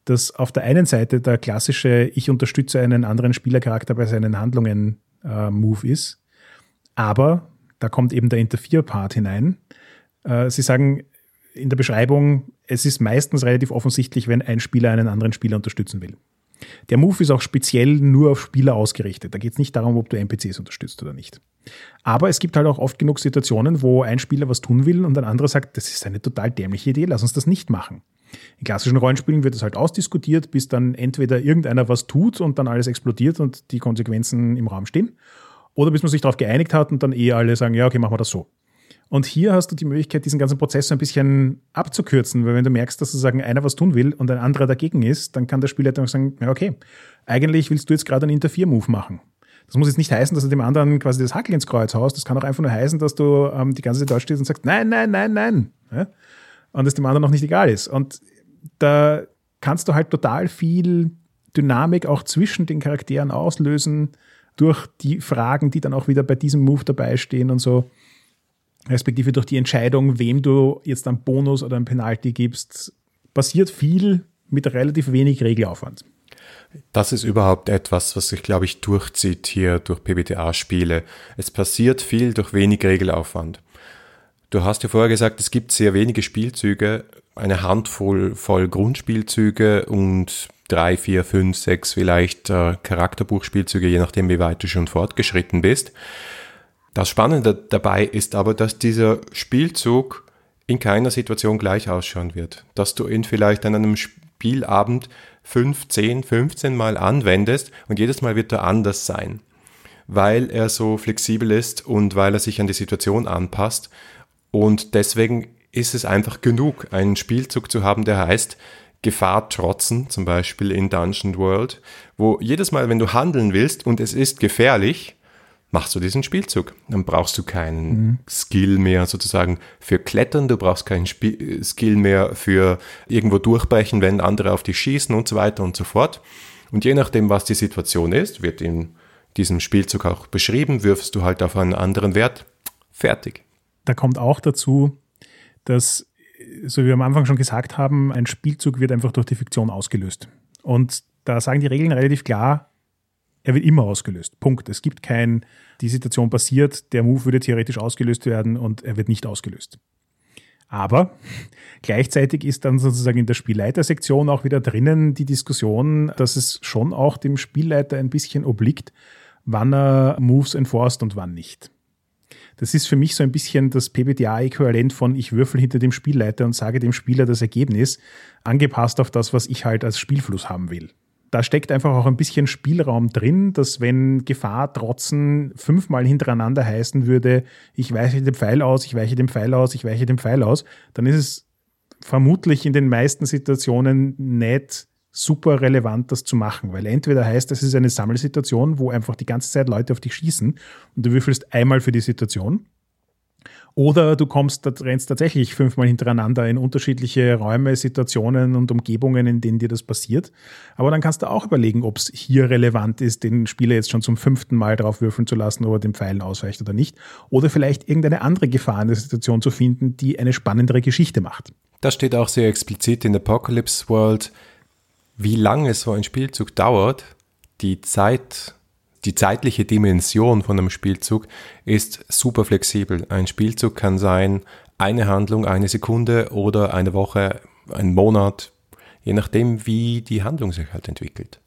Das auf der einen Seite der klassische Ich unterstütze einen anderen Spielercharakter bei seinen Handlungen äh, Move ist. Aber da kommt eben der Interfere-Part hinein. Äh, Sie sagen in der Beschreibung, es ist meistens relativ offensichtlich, wenn ein Spieler einen anderen Spieler unterstützen will. Der Move ist auch speziell nur auf Spieler ausgerichtet. Da geht es nicht darum, ob du NPCs unterstützt oder nicht. Aber es gibt halt auch oft genug Situationen, wo ein Spieler was tun will und ein anderer sagt, das ist eine total dämliche Idee, lass uns das nicht machen. In klassischen Rollenspielen wird das halt ausdiskutiert, bis dann entweder irgendeiner was tut und dann alles explodiert und die Konsequenzen im Raum stehen. Oder bis man sich darauf geeinigt hat und dann eh alle sagen, ja, okay, machen wir das so. Und hier hast du die Möglichkeit, diesen ganzen Prozess so ein bisschen abzukürzen, weil wenn du merkst, dass sozusagen einer was tun will und ein anderer dagegen ist, dann kann der Spieler dann sagen, ja, okay, eigentlich willst du jetzt gerade einen Interfere-Move machen. Das muss jetzt nicht heißen, dass du dem anderen quasi das Hackel ins Kreuz haust. Das kann auch einfach nur heißen, dass du ähm, die ganze Zeit dort stehst und sagst, nein, nein, nein, nein. Ja? Und es dem anderen noch nicht egal ist. Und da kannst du halt total viel Dynamik auch zwischen den Charakteren auslösen durch die Fragen, die dann auch wieder bei diesem Move dabei stehen und so. Respektive durch die Entscheidung, wem du jetzt einen Bonus oder einen Penalty gibst, passiert viel mit relativ wenig Regelaufwand. Das ist überhaupt etwas, was sich, glaube ich, durchzieht hier durch PBTA-Spiele. Es passiert viel durch wenig Regelaufwand. Du hast ja vorher gesagt, es gibt sehr wenige Spielzüge, eine Handvoll voll Grundspielzüge und drei, vier, fünf, sechs vielleicht äh, Charakterbuchspielzüge, je nachdem, wie weit du schon fortgeschritten bist. Das Spannende dabei ist aber, dass dieser Spielzug in keiner Situation gleich ausschauen wird. Dass du ihn vielleicht an einem Spielabend 5, 10, 15 Mal anwendest und jedes Mal wird er anders sein, weil er so flexibel ist und weil er sich an die Situation anpasst. Und deswegen ist es einfach genug, einen Spielzug zu haben, der heißt Gefahr trotzen, zum Beispiel in Dungeon World, wo jedes Mal, wenn du handeln willst und es ist gefährlich, machst du diesen Spielzug. Dann brauchst du keinen mhm. Skill mehr sozusagen für Klettern, du brauchst keinen Sp Skill mehr für irgendwo durchbrechen, wenn andere auf dich schießen und so weiter und so fort. Und je nachdem, was die Situation ist, wird in diesem Spielzug auch beschrieben, wirfst du halt auf einen anderen Wert. Fertig. Da kommt auch dazu, dass, so wie wir am Anfang schon gesagt haben, ein Spielzug wird einfach durch die Fiktion ausgelöst. Und da sagen die Regeln relativ klar, er wird immer ausgelöst. Punkt. Es gibt kein, die Situation passiert, der Move würde theoretisch ausgelöst werden und er wird nicht ausgelöst. Aber gleichzeitig ist dann sozusagen in der Spielleitersektion auch wieder drinnen die Diskussion, dass es schon auch dem Spielleiter ein bisschen obliegt, wann er Moves enforced und wann nicht. Das ist für mich so ein bisschen das PBTA-Äquivalent von ich würfel hinter dem Spielleiter und sage dem Spieler das Ergebnis, angepasst auf das, was ich halt als Spielfluss haben will da steckt einfach auch ein bisschen Spielraum drin, dass wenn Gefahr trotzen fünfmal hintereinander heißen würde, ich weiche dem Pfeil aus, ich weiche dem Pfeil aus, ich weiche dem Pfeil aus, dann ist es vermutlich in den meisten Situationen nicht super relevant, das zu machen, weil entweder heißt, es ist eine Sammelsituation, wo einfach die ganze Zeit Leute auf dich schießen und du würfelst einmal für die Situation oder du kommst, rennst tatsächlich fünfmal hintereinander in unterschiedliche Räume, Situationen und Umgebungen, in denen dir das passiert. Aber dann kannst du auch überlegen, ob es hier relevant ist, den Spieler jetzt schon zum fünften Mal drauf würfeln zu lassen, ob er den Pfeilen ausweicht oder nicht. Oder vielleicht irgendeine andere Gefahr in der Situation zu finden, die eine spannendere Geschichte macht. Das steht auch sehr explizit in Apocalypse World, wie lange so ein Spielzug dauert, die Zeit die zeitliche Dimension von einem Spielzug ist super flexibel. Ein Spielzug kann sein eine Handlung, eine Sekunde oder eine Woche, ein Monat, je nachdem, wie die Handlung sich halt entwickelt.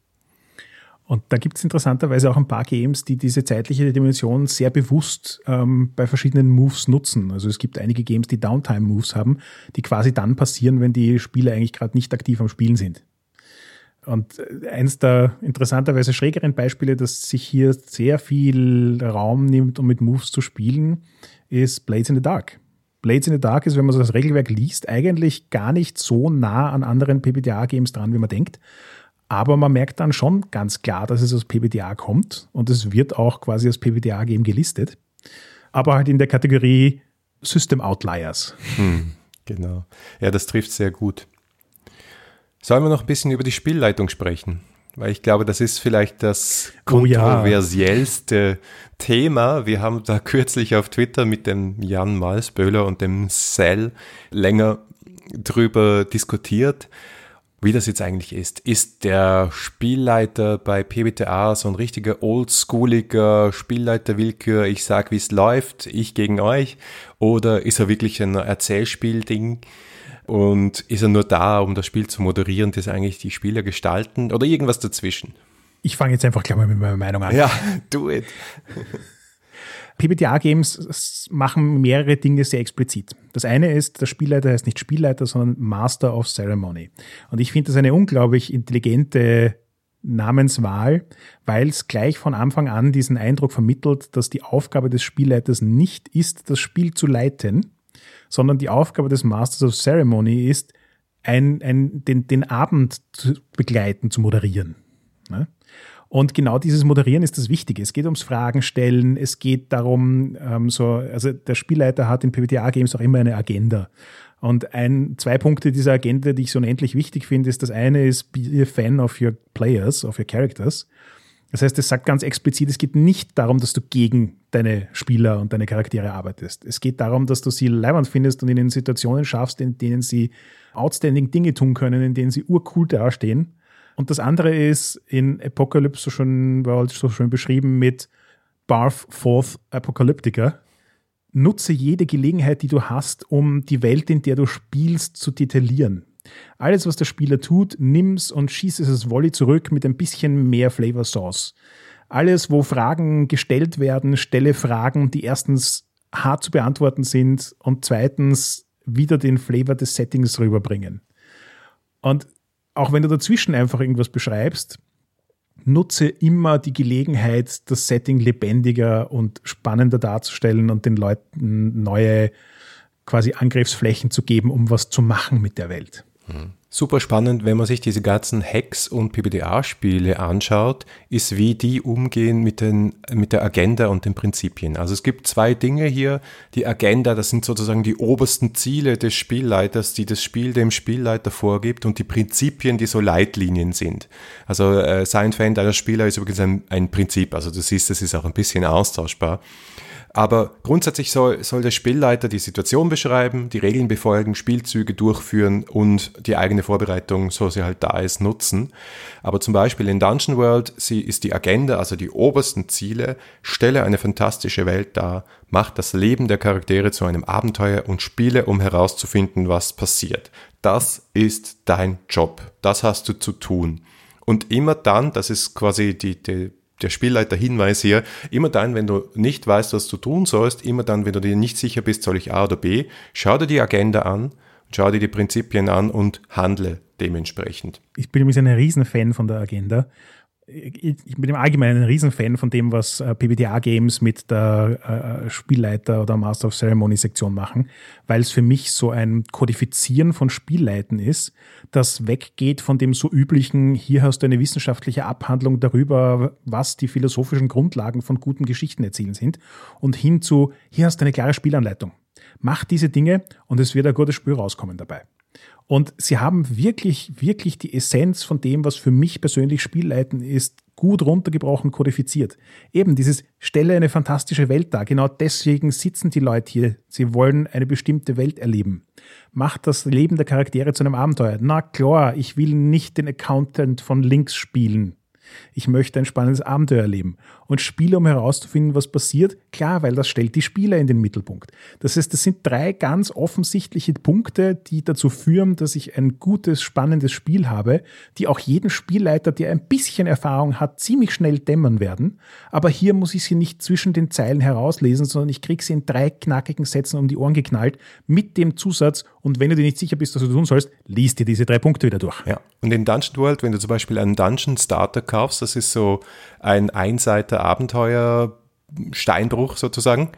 Und da gibt es interessanterweise auch ein paar Games, die diese zeitliche Dimension sehr bewusst ähm, bei verschiedenen Moves nutzen. Also es gibt einige Games, die Downtime-Moves haben, die quasi dann passieren, wenn die Spieler eigentlich gerade nicht aktiv am Spielen sind. Und eins der interessanterweise schrägeren Beispiele, das sich hier sehr viel Raum nimmt, um mit Moves zu spielen, ist Blades in the Dark. Blades in the Dark ist, wenn man so das Regelwerk liest, eigentlich gar nicht so nah an anderen PBTA-Games dran, wie man denkt. Aber man merkt dann schon ganz klar, dass es aus PBTA kommt und es wird auch quasi als PBTA-Game gelistet. Aber halt in der Kategorie System Outliers. Hm, genau. Ja, das trifft sehr gut. Sollen wir noch ein bisschen über die Spielleitung sprechen? Weil ich glaube, das ist vielleicht das kontroversiellste oh ja. Thema. Wir haben da kürzlich auf Twitter mit dem Jan Malsböhler und dem Cell länger drüber diskutiert, wie das jetzt eigentlich ist. Ist der Spielleiter bei PBTA so ein richtiger oldschooliger Spielleiter-Willkür? Ich sag, wie es läuft, ich gegen euch? Oder ist er wirklich ein Erzählspielding? Und ist er nur da, um das Spiel zu moderieren, das eigentlich die Spieler gestalten oder irgendwas dazwischen? Ich fange jetzt einfach gleich mal mit meiner Meinung an. Ja, do it. PBTA-Games machen mehrere Dinge sehr explizit. Das eine ist, der Spielleiter heißt nicht Spielleiter, sondern Master of Ceremony. Und ich finde das eine unglaublich intelligente Namenswahl, weil es gleich von Anfang an diesen Eindruck vermittelt, dass die Aufgabe des Spielleiters nicht ist, das Spiel zu leiten, sondern die Aufgabe des Masters of Ceremony ist, ein, ein, den, den Abend zu begleiten, zu moderieren. Ne? Und genau dieses Moderieren ist das Wichtige. Es geht ums Fragen stellen, es geht darum, ähm, so, also der Spielleiter hat in PBTA-Games auch immer eine Agenda. Und ein, zwei Punkte dieser Agenda, die ich so unendlich wichtig finde, ist das eine ist, be a fan of your players, of your characters. Das heißt, es sagt ganz explizit, es geht nicht darum, dass du gegen deine Spieler und deine Charaktere arbeitest. Es geht darum, dass du sie leibend findest und ihnen Situationen schaffst, in denen sie outstanding Dinge tun können, in denen sie urcool dastehen und das andere ist in Apocalypse so schon, war so schön beschrieben mit Barth Fourth Apocalyptica. Nutze jede Gelegenheit, die du hast, um die Welt, in der du spielst, zu detaillieren. Alles, was der Spieler tut, nimm's und schieß es als Volley zurück mit ein bisschen mehr Flavor Sauce. Alles, wo Fragen gestellt werden, stelle Fragen, die erstens hart zu beantworten sind und zweitens wieder den Flavor des Settings rüberbringen. Und auch wenn du dazwischen einfach irgendwas beschreibst, nutze immer die Gelegenheit, das Setting lebendiger und spannender darzustellen und den Leuten neue quasi Angriffsflächen zu geben, um was zu machen mit der Welt. Super spannend, wenn man sich diese ganzen Hacks- und PBDA-Spiele anschaut, ist, wie die umgehen mit, den, mit der Agenda und den Prinzipien. Also es gibt zwei Dinge hier. Die Agenda, das sind sozusagen die obersten Ziele des Spielleiters, die das Spiel dem Spielleiter vorgibt und die Prinzipien, die so Leitlinien sind. Also äh, sein Fan deiner Spieler ist übrigens ein, ein Prinzip. Also du siehst, das ist auch ein bisschen austauschbar. Aber grundsätzlich soll, soll der Spielleiter die Situation beschreiben, die Regeln befolgen, Spielzüge durchführen und die eigene Vorbereitung, so sie halt da ist, nutzen. Aber zum Beispiel in Dungeon World sie ist die Agenda, also die obersten Ziele, stelle eine fantastische Welt dar, mach das Leben der Charaktere zu einem Abenteuer und spiele, um herauszufinden, was passiert. Das ist dein Job. Das hast du zu tun. Und immer dann, das ist quasi die, die der Spielleiter Hinweis hier, immer dann, wenn du nicht weißt, was du tun sollst, immer dann, wenn du dir nicht sicher bist, soll ich A oder B, schau dir die Agenda an, schau dir die Prinzipien an und handle dementsprechend. Ich bin übrigens ein Riesenfan von der Agenda ich bin im Allgemeinen ein Riesenfan von dem, was äh, PBTA-Games mit der äh, Spielleiter- oder Master of Ceremony-Sektion machen, weil es für mich so ein Kodifizieren von Spielleiten ist, das weggeht von dem so üblichen, hier hast du eine wissenschaftliche Abhandlung darüber, was die philosophischen Grundlagen von guten Geschichten erzählen sind, und hin zu, hier hast du eine klare Spielanleitung. Mach diese Dinge und es wird ein gutes Spiel rauskommen dabei. Und sie haben wirklich, wirklich die Essenz von dem, was für mich persönlich Spielleiten ist, gut runtergebrochen kodifiziert. Eben dieses Stelle eine fantastische Welt dar. Genau deswegen sitzen die Leute hier. Sie wollen eine bestimmte Welt erleben. Macht das Leben der Charaktere zu einem Abenteuer. Na klar, ich will nicht den Accountant von links spielen. Ich möchte ein spannendes Abenteuer erleben und spiele, um herauszufinden, was passiert. Klar, weil das stellt die Spieler in den Mittelpunkt. Das heißt, das sind drei ganz offensichtliche Punkte, die dazu führen, dass ich ein gutes, spannendes Spiel habe, die auch jeden Spielleiter, der ein bisschen Erfahrung hat, ziemlich schnell dämmern werden. Aber hier muss ich sie nicht zwischen den Zeilen herauslesen, sondern ich kriege sie in drei knackigen Sätzen um die Ohren geknallt mit dem Zusatz. Und wenn du dir nicht sicher bist, was du tun sollst, liest dir diese drei Punkte wieder durch. Ja. Und in Dungeon World, wenn du zum Beispiel einen Dungeon Starter kaufst, das ist so ein Einseiter Abenteuer Steinbruch sozusagen.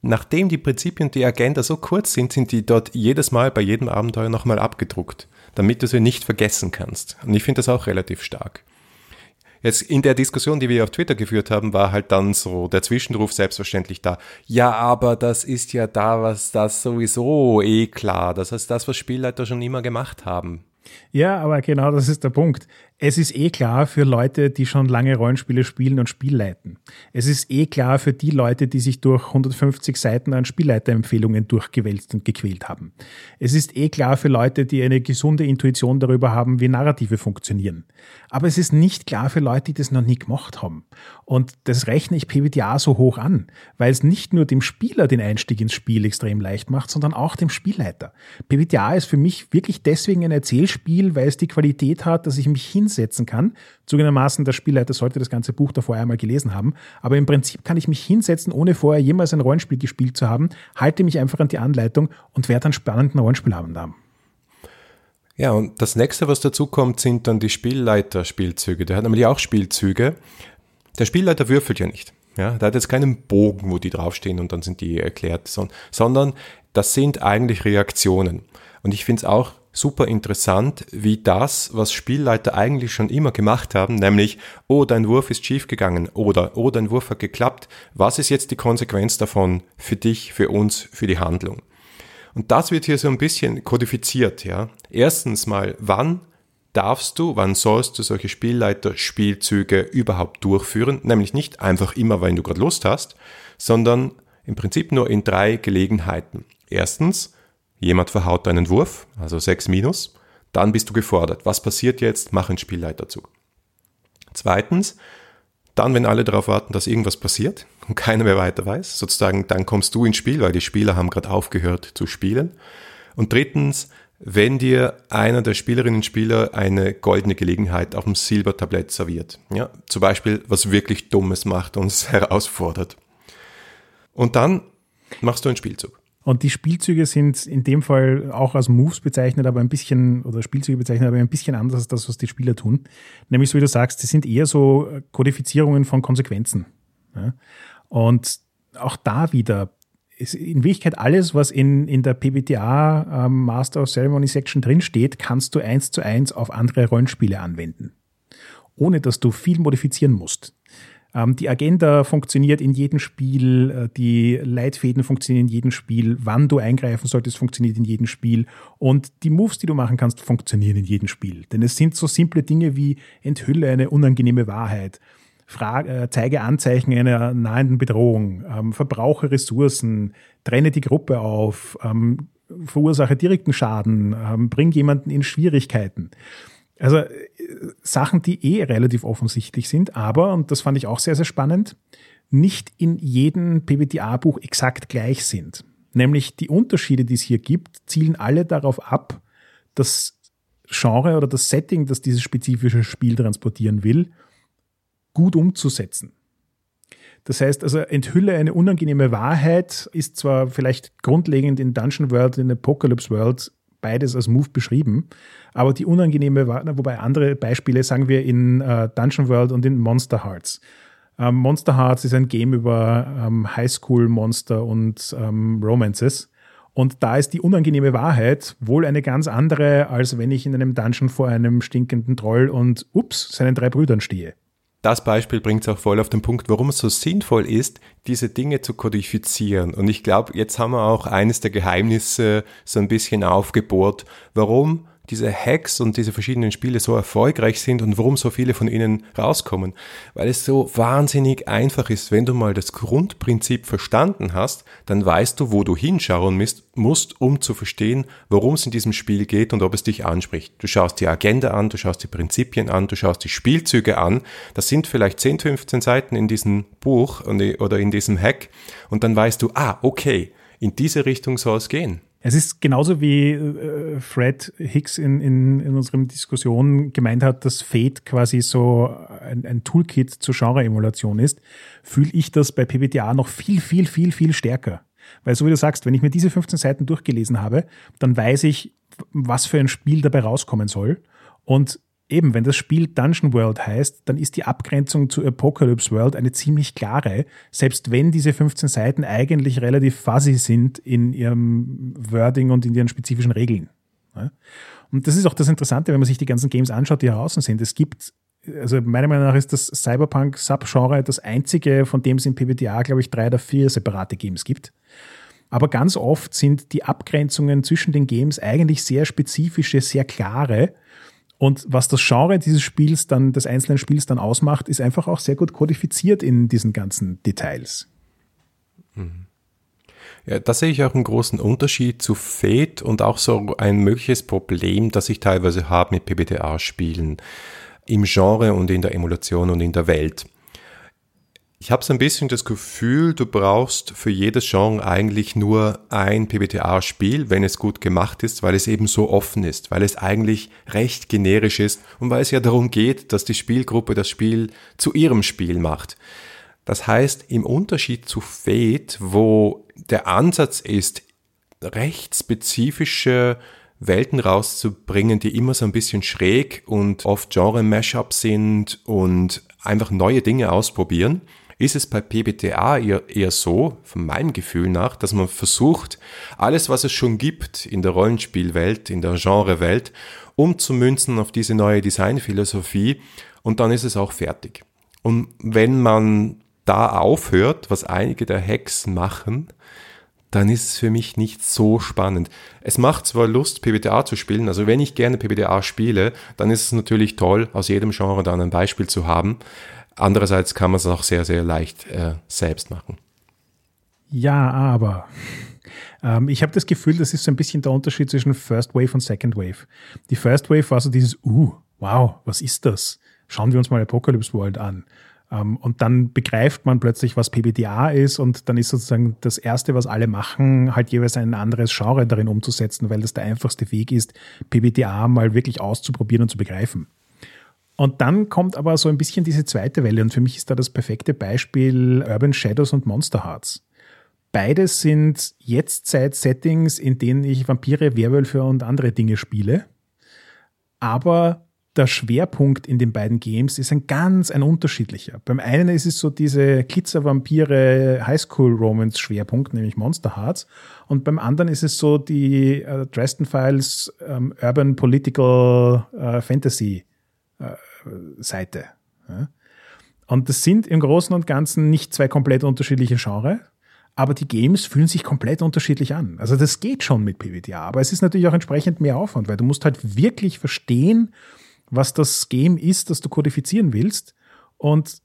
Nachdem die Prinzipien die Agenda so kurz sind, sind die dort jedes Mal bei jedem Abenteuer nochmal abgedruckt, damit du sie nicht vergessen kannst. Und ich finde das auch relativ stark. Jetzt in der Diskussion, die wir auf Twitter geführt haben, war halt dann so der Zwischenruf selbstverständlich da. Ja, aber das ist ja da, was das sowieso eh klar. Das heißt, das, was Spielleiter schon immer gemacht haben. Ja, aber genau das ist der Punkt. Es ist eh klar für Leute, die schon lange Rollenspiele spielen und Spielleiten. Es ist eh klar für die Leute, die sich durch 150 Seiten an Spielleiterempfehlungen durchgewälzt und gequält haben. Es ist eh klar für Leute, die eine gesunde Intuition darüber haben, wie Narrative funktionieren. Aber es ist nicht klar für Leute, die das noch nie gemacht haben. Und das rechne ich PBTA so hoch an, weil es nicht nur dem Spieler den Einstieg ins Spiel extrem leicht macht, sondern auch dem Spielleiter. PBTA ist für mich wirklich deswegen ein Erzählspiel, weil es die Qualität hat, dass ich mich hin hinsetzen kann. Zugegebenermaßen, der Spielleiter sollte das ganze Buch davor einmal gelesen haben. Aber im Prinzip kann ich mich hinsetzen, ohne vorher jemals ein Rollenspiel gespielt zu haben, halte mich einfach an die Anleitung und werde einen spannenden Rollenspielabend haben. Ja, und das nächste, was dazu kommt, sind dann die Spielleiter-Spielzüge. Der hat nämlich auch Spielzüge. Der Spielleiter würfelt ja nicht. Ja, der hat jetzt keinen Bogen, wo die draufstehen und dann sind die erklärt, sondern das sind eigentlich Reaktionen. Und ich finde es auch super interessant, wie das, was Spielleiter eigentlich schon immer gemacht haben, nämlich, oh, dein Wurf ist schiefgegangen oder, oh, dein Wurf hat geklappt. Was ist jetzt die Konsequenz davon für dich, für uns, für die Handlung? Und das wird hier so ein bisschen kodifiziert, ja. Erstens mal, wann darfst du, wann sollst du solche Spielleiter-Spielzüge überhaupt durchführen? Nämlich nicht einfach immer, wenn du gerade Lust hast, sondern im Prinzip nur in drei Gelegenheiten. Erstens, Jemand verhaut deinen Wurf, also 6 minus, dann bist du gefordert. Was passiert jetzt? Mach einen Spielleiterzug. Zweitens, dann, wenn alle darauf warten, dass irgendwas passiert und keiner mehr weiter weiß, sozusagen, dann kommst du ins Spiel, weil die Spieler haben gerade aufgehört zu spielen. Und drittens, wenn dir einer der Spielerinnen und Spieler eine goldene Gelegenheit auf dem Silbertablett serviert. Ja, zum Beispiel was wirklich Dummes macht und uns herausfordert. Und dann machst du einen Spielzug. Und die Spielzüge sind in dem Fall auch als Moves bezeichnet, aber ein bisschen, oder Spielzüge bezeichnet, aber ein bisschen anders als das, was die Spieler tun. Nämlich, so wie du sagst, die sind eher so Kodifizierungen von Konsequenzen. Ja? Und auch da wieder, ist in Wirklichkeit alles, was in, in der PBTA ähm, Master of Ceremony Section drinsteht, kannst du eins zu eins auf andere Rollenspiele anwenden. Ohne dass du viel modifizieren musst. Ähm, die Agenda funktioniert in jedem Spiel, äh, die Leitfäden funktionieren in jedem Spiel, wann du eingreifen solltest, funktioniert in jedem Spiel und die Moves, die du machen kannst, funktionieren in jedem Spiel. Denn es sind so simple Dinge wie enthülle eine unangenehme Wahrheit, Frage, äh, zeige Anzeichen einer nahenden Bedrohung, ähm, verbrauche Ressourcen, trenne die Gruppe auf, ähm, verursache direkten Schaden, ähm, bring jemanden in Schwierigkeiten. Also äh, Sachen, die eh relativ offensichtlich sind, aber, und das fand ich auch sehr, sehr spannend, nicht in jedem PBTA-Buch exakt gleich sind. Nämlich die Unterschiede, die es hier gibt, zielen alle darauf ab, das Genre oder das Setting, das dieses spezifische Spiel transportieren will, gut umzusetzen. Das heißt also, enthülle eine unangenehme Wahrheit ist zwar vielleicht grundlegend in Dungeon World, in Apocalypse World beides als Move beschrieben. Aber die unangenehme, wobei andere Beispiele sagen wir in äh, Dungeon World und in Monster Hearts. Ähm, Monster Hearts ist ein Game über ähm, Highschool-Monster und ähm, Romances. Und da ist die unangenehme Wahrheit wohl eine ganz andere, als wenn ich in einem Dungeon vor einem stinkenden Troll und ups, seinen drei Brüdern stehe das Beispiel bringt es auch voll auf den Punkt, warum es so sinnvoll ist, diese Dinge zu kodifizieren. Und ich glaube, jetzt haben wir auch eines der Geheimnisse so ein bisschen aufgebohrt, warum diese Hacks und diese verschiedenen Spiele so erfolgreich sind und warum so viele von ihnen rauskommen. Weil es so wahnsinnig einfach ist, wenn du mal das Grundprinzip verstanden hast, dann weißt du, wo du hinschauen musst, um zu verstehen, worum es in diesem Spiel geht und ob es dich anspricht. Du schaust die Agenda an, du schaust die Prinzipien an, du schaust die Spielzüge an. Das sind vielleicht 10, 15 Seiten in diesem Buch oder in diesem Hack und dann weißt du, ah, okay, in diese Richtung soll es gehen. Es ist genauso wie äh, Fred Hicks in, in, in unserem Diskussion gemeint hat, dass Fate quasi so ein, ein Toolkit zur Genre-Emulation ist, fühle ich das bei PBTA noch viel, viel, viel, viel stärker. Weil so wie du sagst, wenn ich mir diese 15 Seiten durchgelesen habe, dann weiß ich, was für ein Spiel dabei rauskommen soll. Und eben, wenn das Spiel Dungeon World heißt, dann ist die Abgrenzung zu Apocalypse World eine ziemlich klare, selbst wenn diese 15 Seiten eigentlich relativ fuzzy sind in ihrem Wording und in ihren spezifischen Regeln. Und das ist auch das Interessante, wenn man sich die ganzen Games anschaut, die draußen sind. Es gibt, also meiner Meinung nach ist das Cyberpunk-Subgenre das einzige, von dem es in PBTA, glaube ich, drei oder vier separate Games gibt. Aber ganz oft sind die Abgrenzungen zwischen den Games eigentlich sehr spezifische, sehr klare Und was das Genre dieses Spiels dann, des einzelnen Spiels dann ausmacht, ist einfach auch sehr gut kodifiziert in diesen ganzen Details. Mhm. Ja, da sehe ich auch einen großen Unterschied zu Fate und auch so ein mögliches Problem, das ich teilweise habe mit PBTA-Spielen im Genre und in der Emulation und in der Welt. Ich habe so ein bisschen das Gefühl, du brauchst für jedes Genre eigentlich nur ein PBTA-Spiel, wenn es gut gemacht ist, weil es eben so offen ist, weil es eigentlich recht generisch ist und weil es ja darum geht, dass die Spielgruppe das Spiel zu ihrem Spiel macht. Das heißt, im Unterschied zu Fate, wo der Ansatz ist, recht spezifische Welten rauszubringen, die immer so ein bisschen schräg und oft Genre-Mashup sind und einfach neue Dinge ausprobieren, ist es bei PBTA eher, eher so, von meinem Gefühl nach, dass man versucht, alles, was es schon gibt in der Rollenspielwelt, in der Genrewelt, umzumünzen auf diese neue Designphilosophie und dann ist es auch fertig. Und wenn man da aufhört, was einige der Hacks machen, dann ist es für mich nicht so spannend. Es macht zwar Lust, PBTA zu spielen, also wenn ich gerne PBTA spiele, dann ist es natürlich toll, aus jedem Genre dann ein Beispiel zu haben, Andererseits kann man es auch sehr, sehr leicht äh, selbst machen. Ja, aber ähm, ich habe das Gefühl, das ist so ein bisschen der Unterschied zwischen First Wave und Second Wave. Die First Wave war so dieses, uh, wow, was ist das? Schauen wir uns mal Apocalypse World an. Ähm, und dann begreift man plötzlich, was PBTA ist und dann ist sozusagen das Erste, was alle machen, halt jeweils ein anderes Genre darin umzusetzen, weil das der einfachste Weg ist, PBTA mal wirklich auszuprobieren und zu begreifen. Und dann kommt aber so ein bisschen diese zweite Welle und für mich ist da das perfekte Beispiel Urban Shadows und Monster Hearts. Beides sind jetzt seit Settings, in denen ich Vampire, Werwölfe und andere Dinge spiele. Aber der Schwerpunkt in den beiden Games ist ein ganz ein unterschiedlicher. Beim einen ist es so diese Glitzer-Vampire Highschool-Romance-Schwerpunkt, nämlich Monster Hearts. Und beim anderen ist es so die äh, Dresden Files ähm, Urban Political äh, Fantasy äh, Seite. Und das sind im Großen und Ganzen nicht zwei komplett unterschiedliche Genres, aber die Games fühlen sich komplett unterschiedlich an. Also das geht schon mit PBTA, aber es ist natürlich auch entsprechend mehr Aufwand, weil du musst halt wirklich verstehen, was das Game ist, das du kodifizieren willst und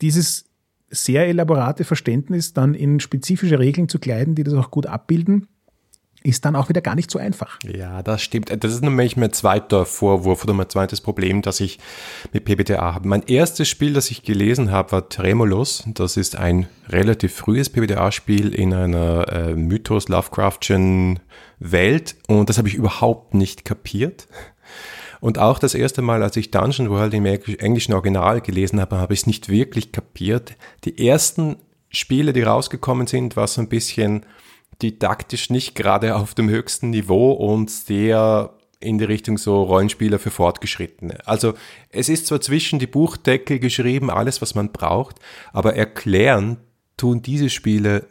dieses sehr elaborate Verständnis dann in spezifische Regeln zu kleiden, die das auch gut abbilden ist dann auch wieder gar nicht so einfach. Ja, das stimmt. Das ist nämlich mein zweiter Vorwurf oder mein zweites Problem, das ich mit PBTA habe. Mein erstes Spiel, das ich gelesen habe, war Tremulous. Das ist ein relativ frühes PBTA-Spiel in einer äh, Mythos-Lovecraftschen Welt und das habe ich überhaupt nicht kapiert. Und auch das erste Mal, als ich Dungeon World im englischen Original gelesen habe, habe ich es nicht wirklich kapiert. Die ersten Spiele, die rausgekommen sind, war so ein bisschen didaktisch nicht gerade auf dem höchsten Niveau und sehr in die Richtung so Rollenspieler für Fortgeschrittene. Also es ist zwar zwischen die Buchdeckel geschrieben, alles, was man braucht, aber erklären tun diese Spiele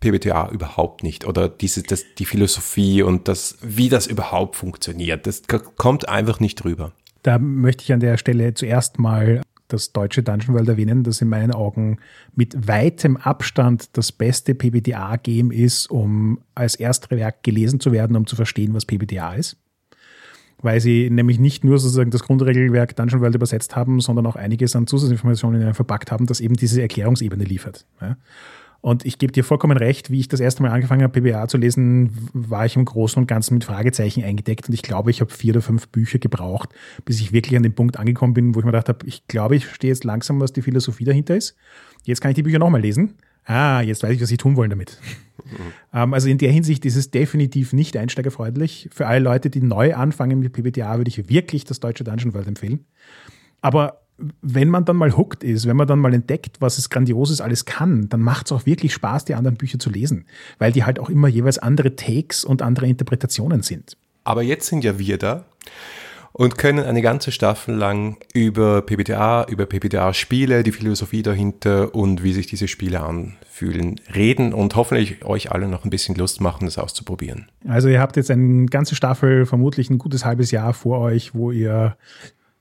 PBTA überhaupt nicht oder diese, das, die Philosophie und das, wie das überhaupt funktioniert. Das kommt einfach nicht drüber. Da möchte ich an der Stelle zuerst mal das deutsche Dungeon World erwähnen, das in meinen Augen mit weitem Abstand das beste PBTA-Game ist, um als Erstwerk gelesen zu werden, um zu verstehen, was PBTA ist. Weil sie nämlich nicht nur sozusagen das Grundregelwerk Dungeon World übersetzt haben, sondern auch einiges an Zusatzinformationen verpackt haben, das eben diese Erklärungsebene liefert. Und ich gebe dir vollkommen recht, wie ich das erste Mal angefangen habe, PBA zu lesen, war ich im Großen und Ganzen mit Fragezeichen eingedeckt. Und ich glaube, ich habe vier oder fünf Bücher gebraucht, bis ich wirklich an den Punkt angekommen bin, wo ich mir gedacht habe, ich glaube, ich verstehe jetzt langsam, was die Philosophie dahinter ist. Jetzt kann ich die Bücher nochmal lesen. Ah, jetzt weiß ich, was sie tun wollen damit. Ähm, also in der Hinsicht ist es definitiv nicht einsteigerfreundlich. Für alle Leute, die neu anfangen mit PBTA, würde ich wirklich das deutsche Dungeon World empfehlen. Aber wenn man dann mal hooked ist, wenn man dann mal entdeckt, was es Grandioses alles kann, dann macht es auch wirklich Spaß, die anderen Bücher zu lesen, weil die halt auch immer jeweils andere Takes und andere Interpretationen sind. Aber jetzt sind ja wir da und können eine ganze Staffel lang über PBTA, über PBTA-Spiele, die Philosophie dahinter und wie sich diese Spiele anfühlen, reden und hoffentlich euch alle noch ein bisschen Lust machen, das auszuprobieren. Also ihr habt jetzt eine ganze Staffel, vermutlich ein gutes halbes Jahr vor euch, wo ihr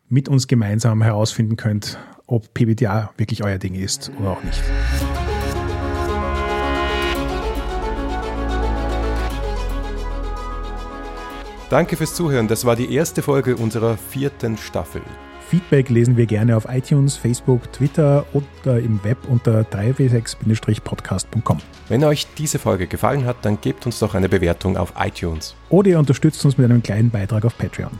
mit uns gemeinsam herausfinden könnt, ob PBTA wirklich euer Ding ist oder auch nicht. Danke fürs Zuhören. Das war die erste Folge unserer vierten Staffel. Feedback lesen wir gerne auf iTunes, Facebook, Twitter oder im Web unter 3w6-podcast.com. Wenn euch diese Folge gefallen hat, dann gebt uns doch eine Bewertung auf iTunes. Oder ihr unterstützt uns mit einem kleinen Beitrag auf Patreon.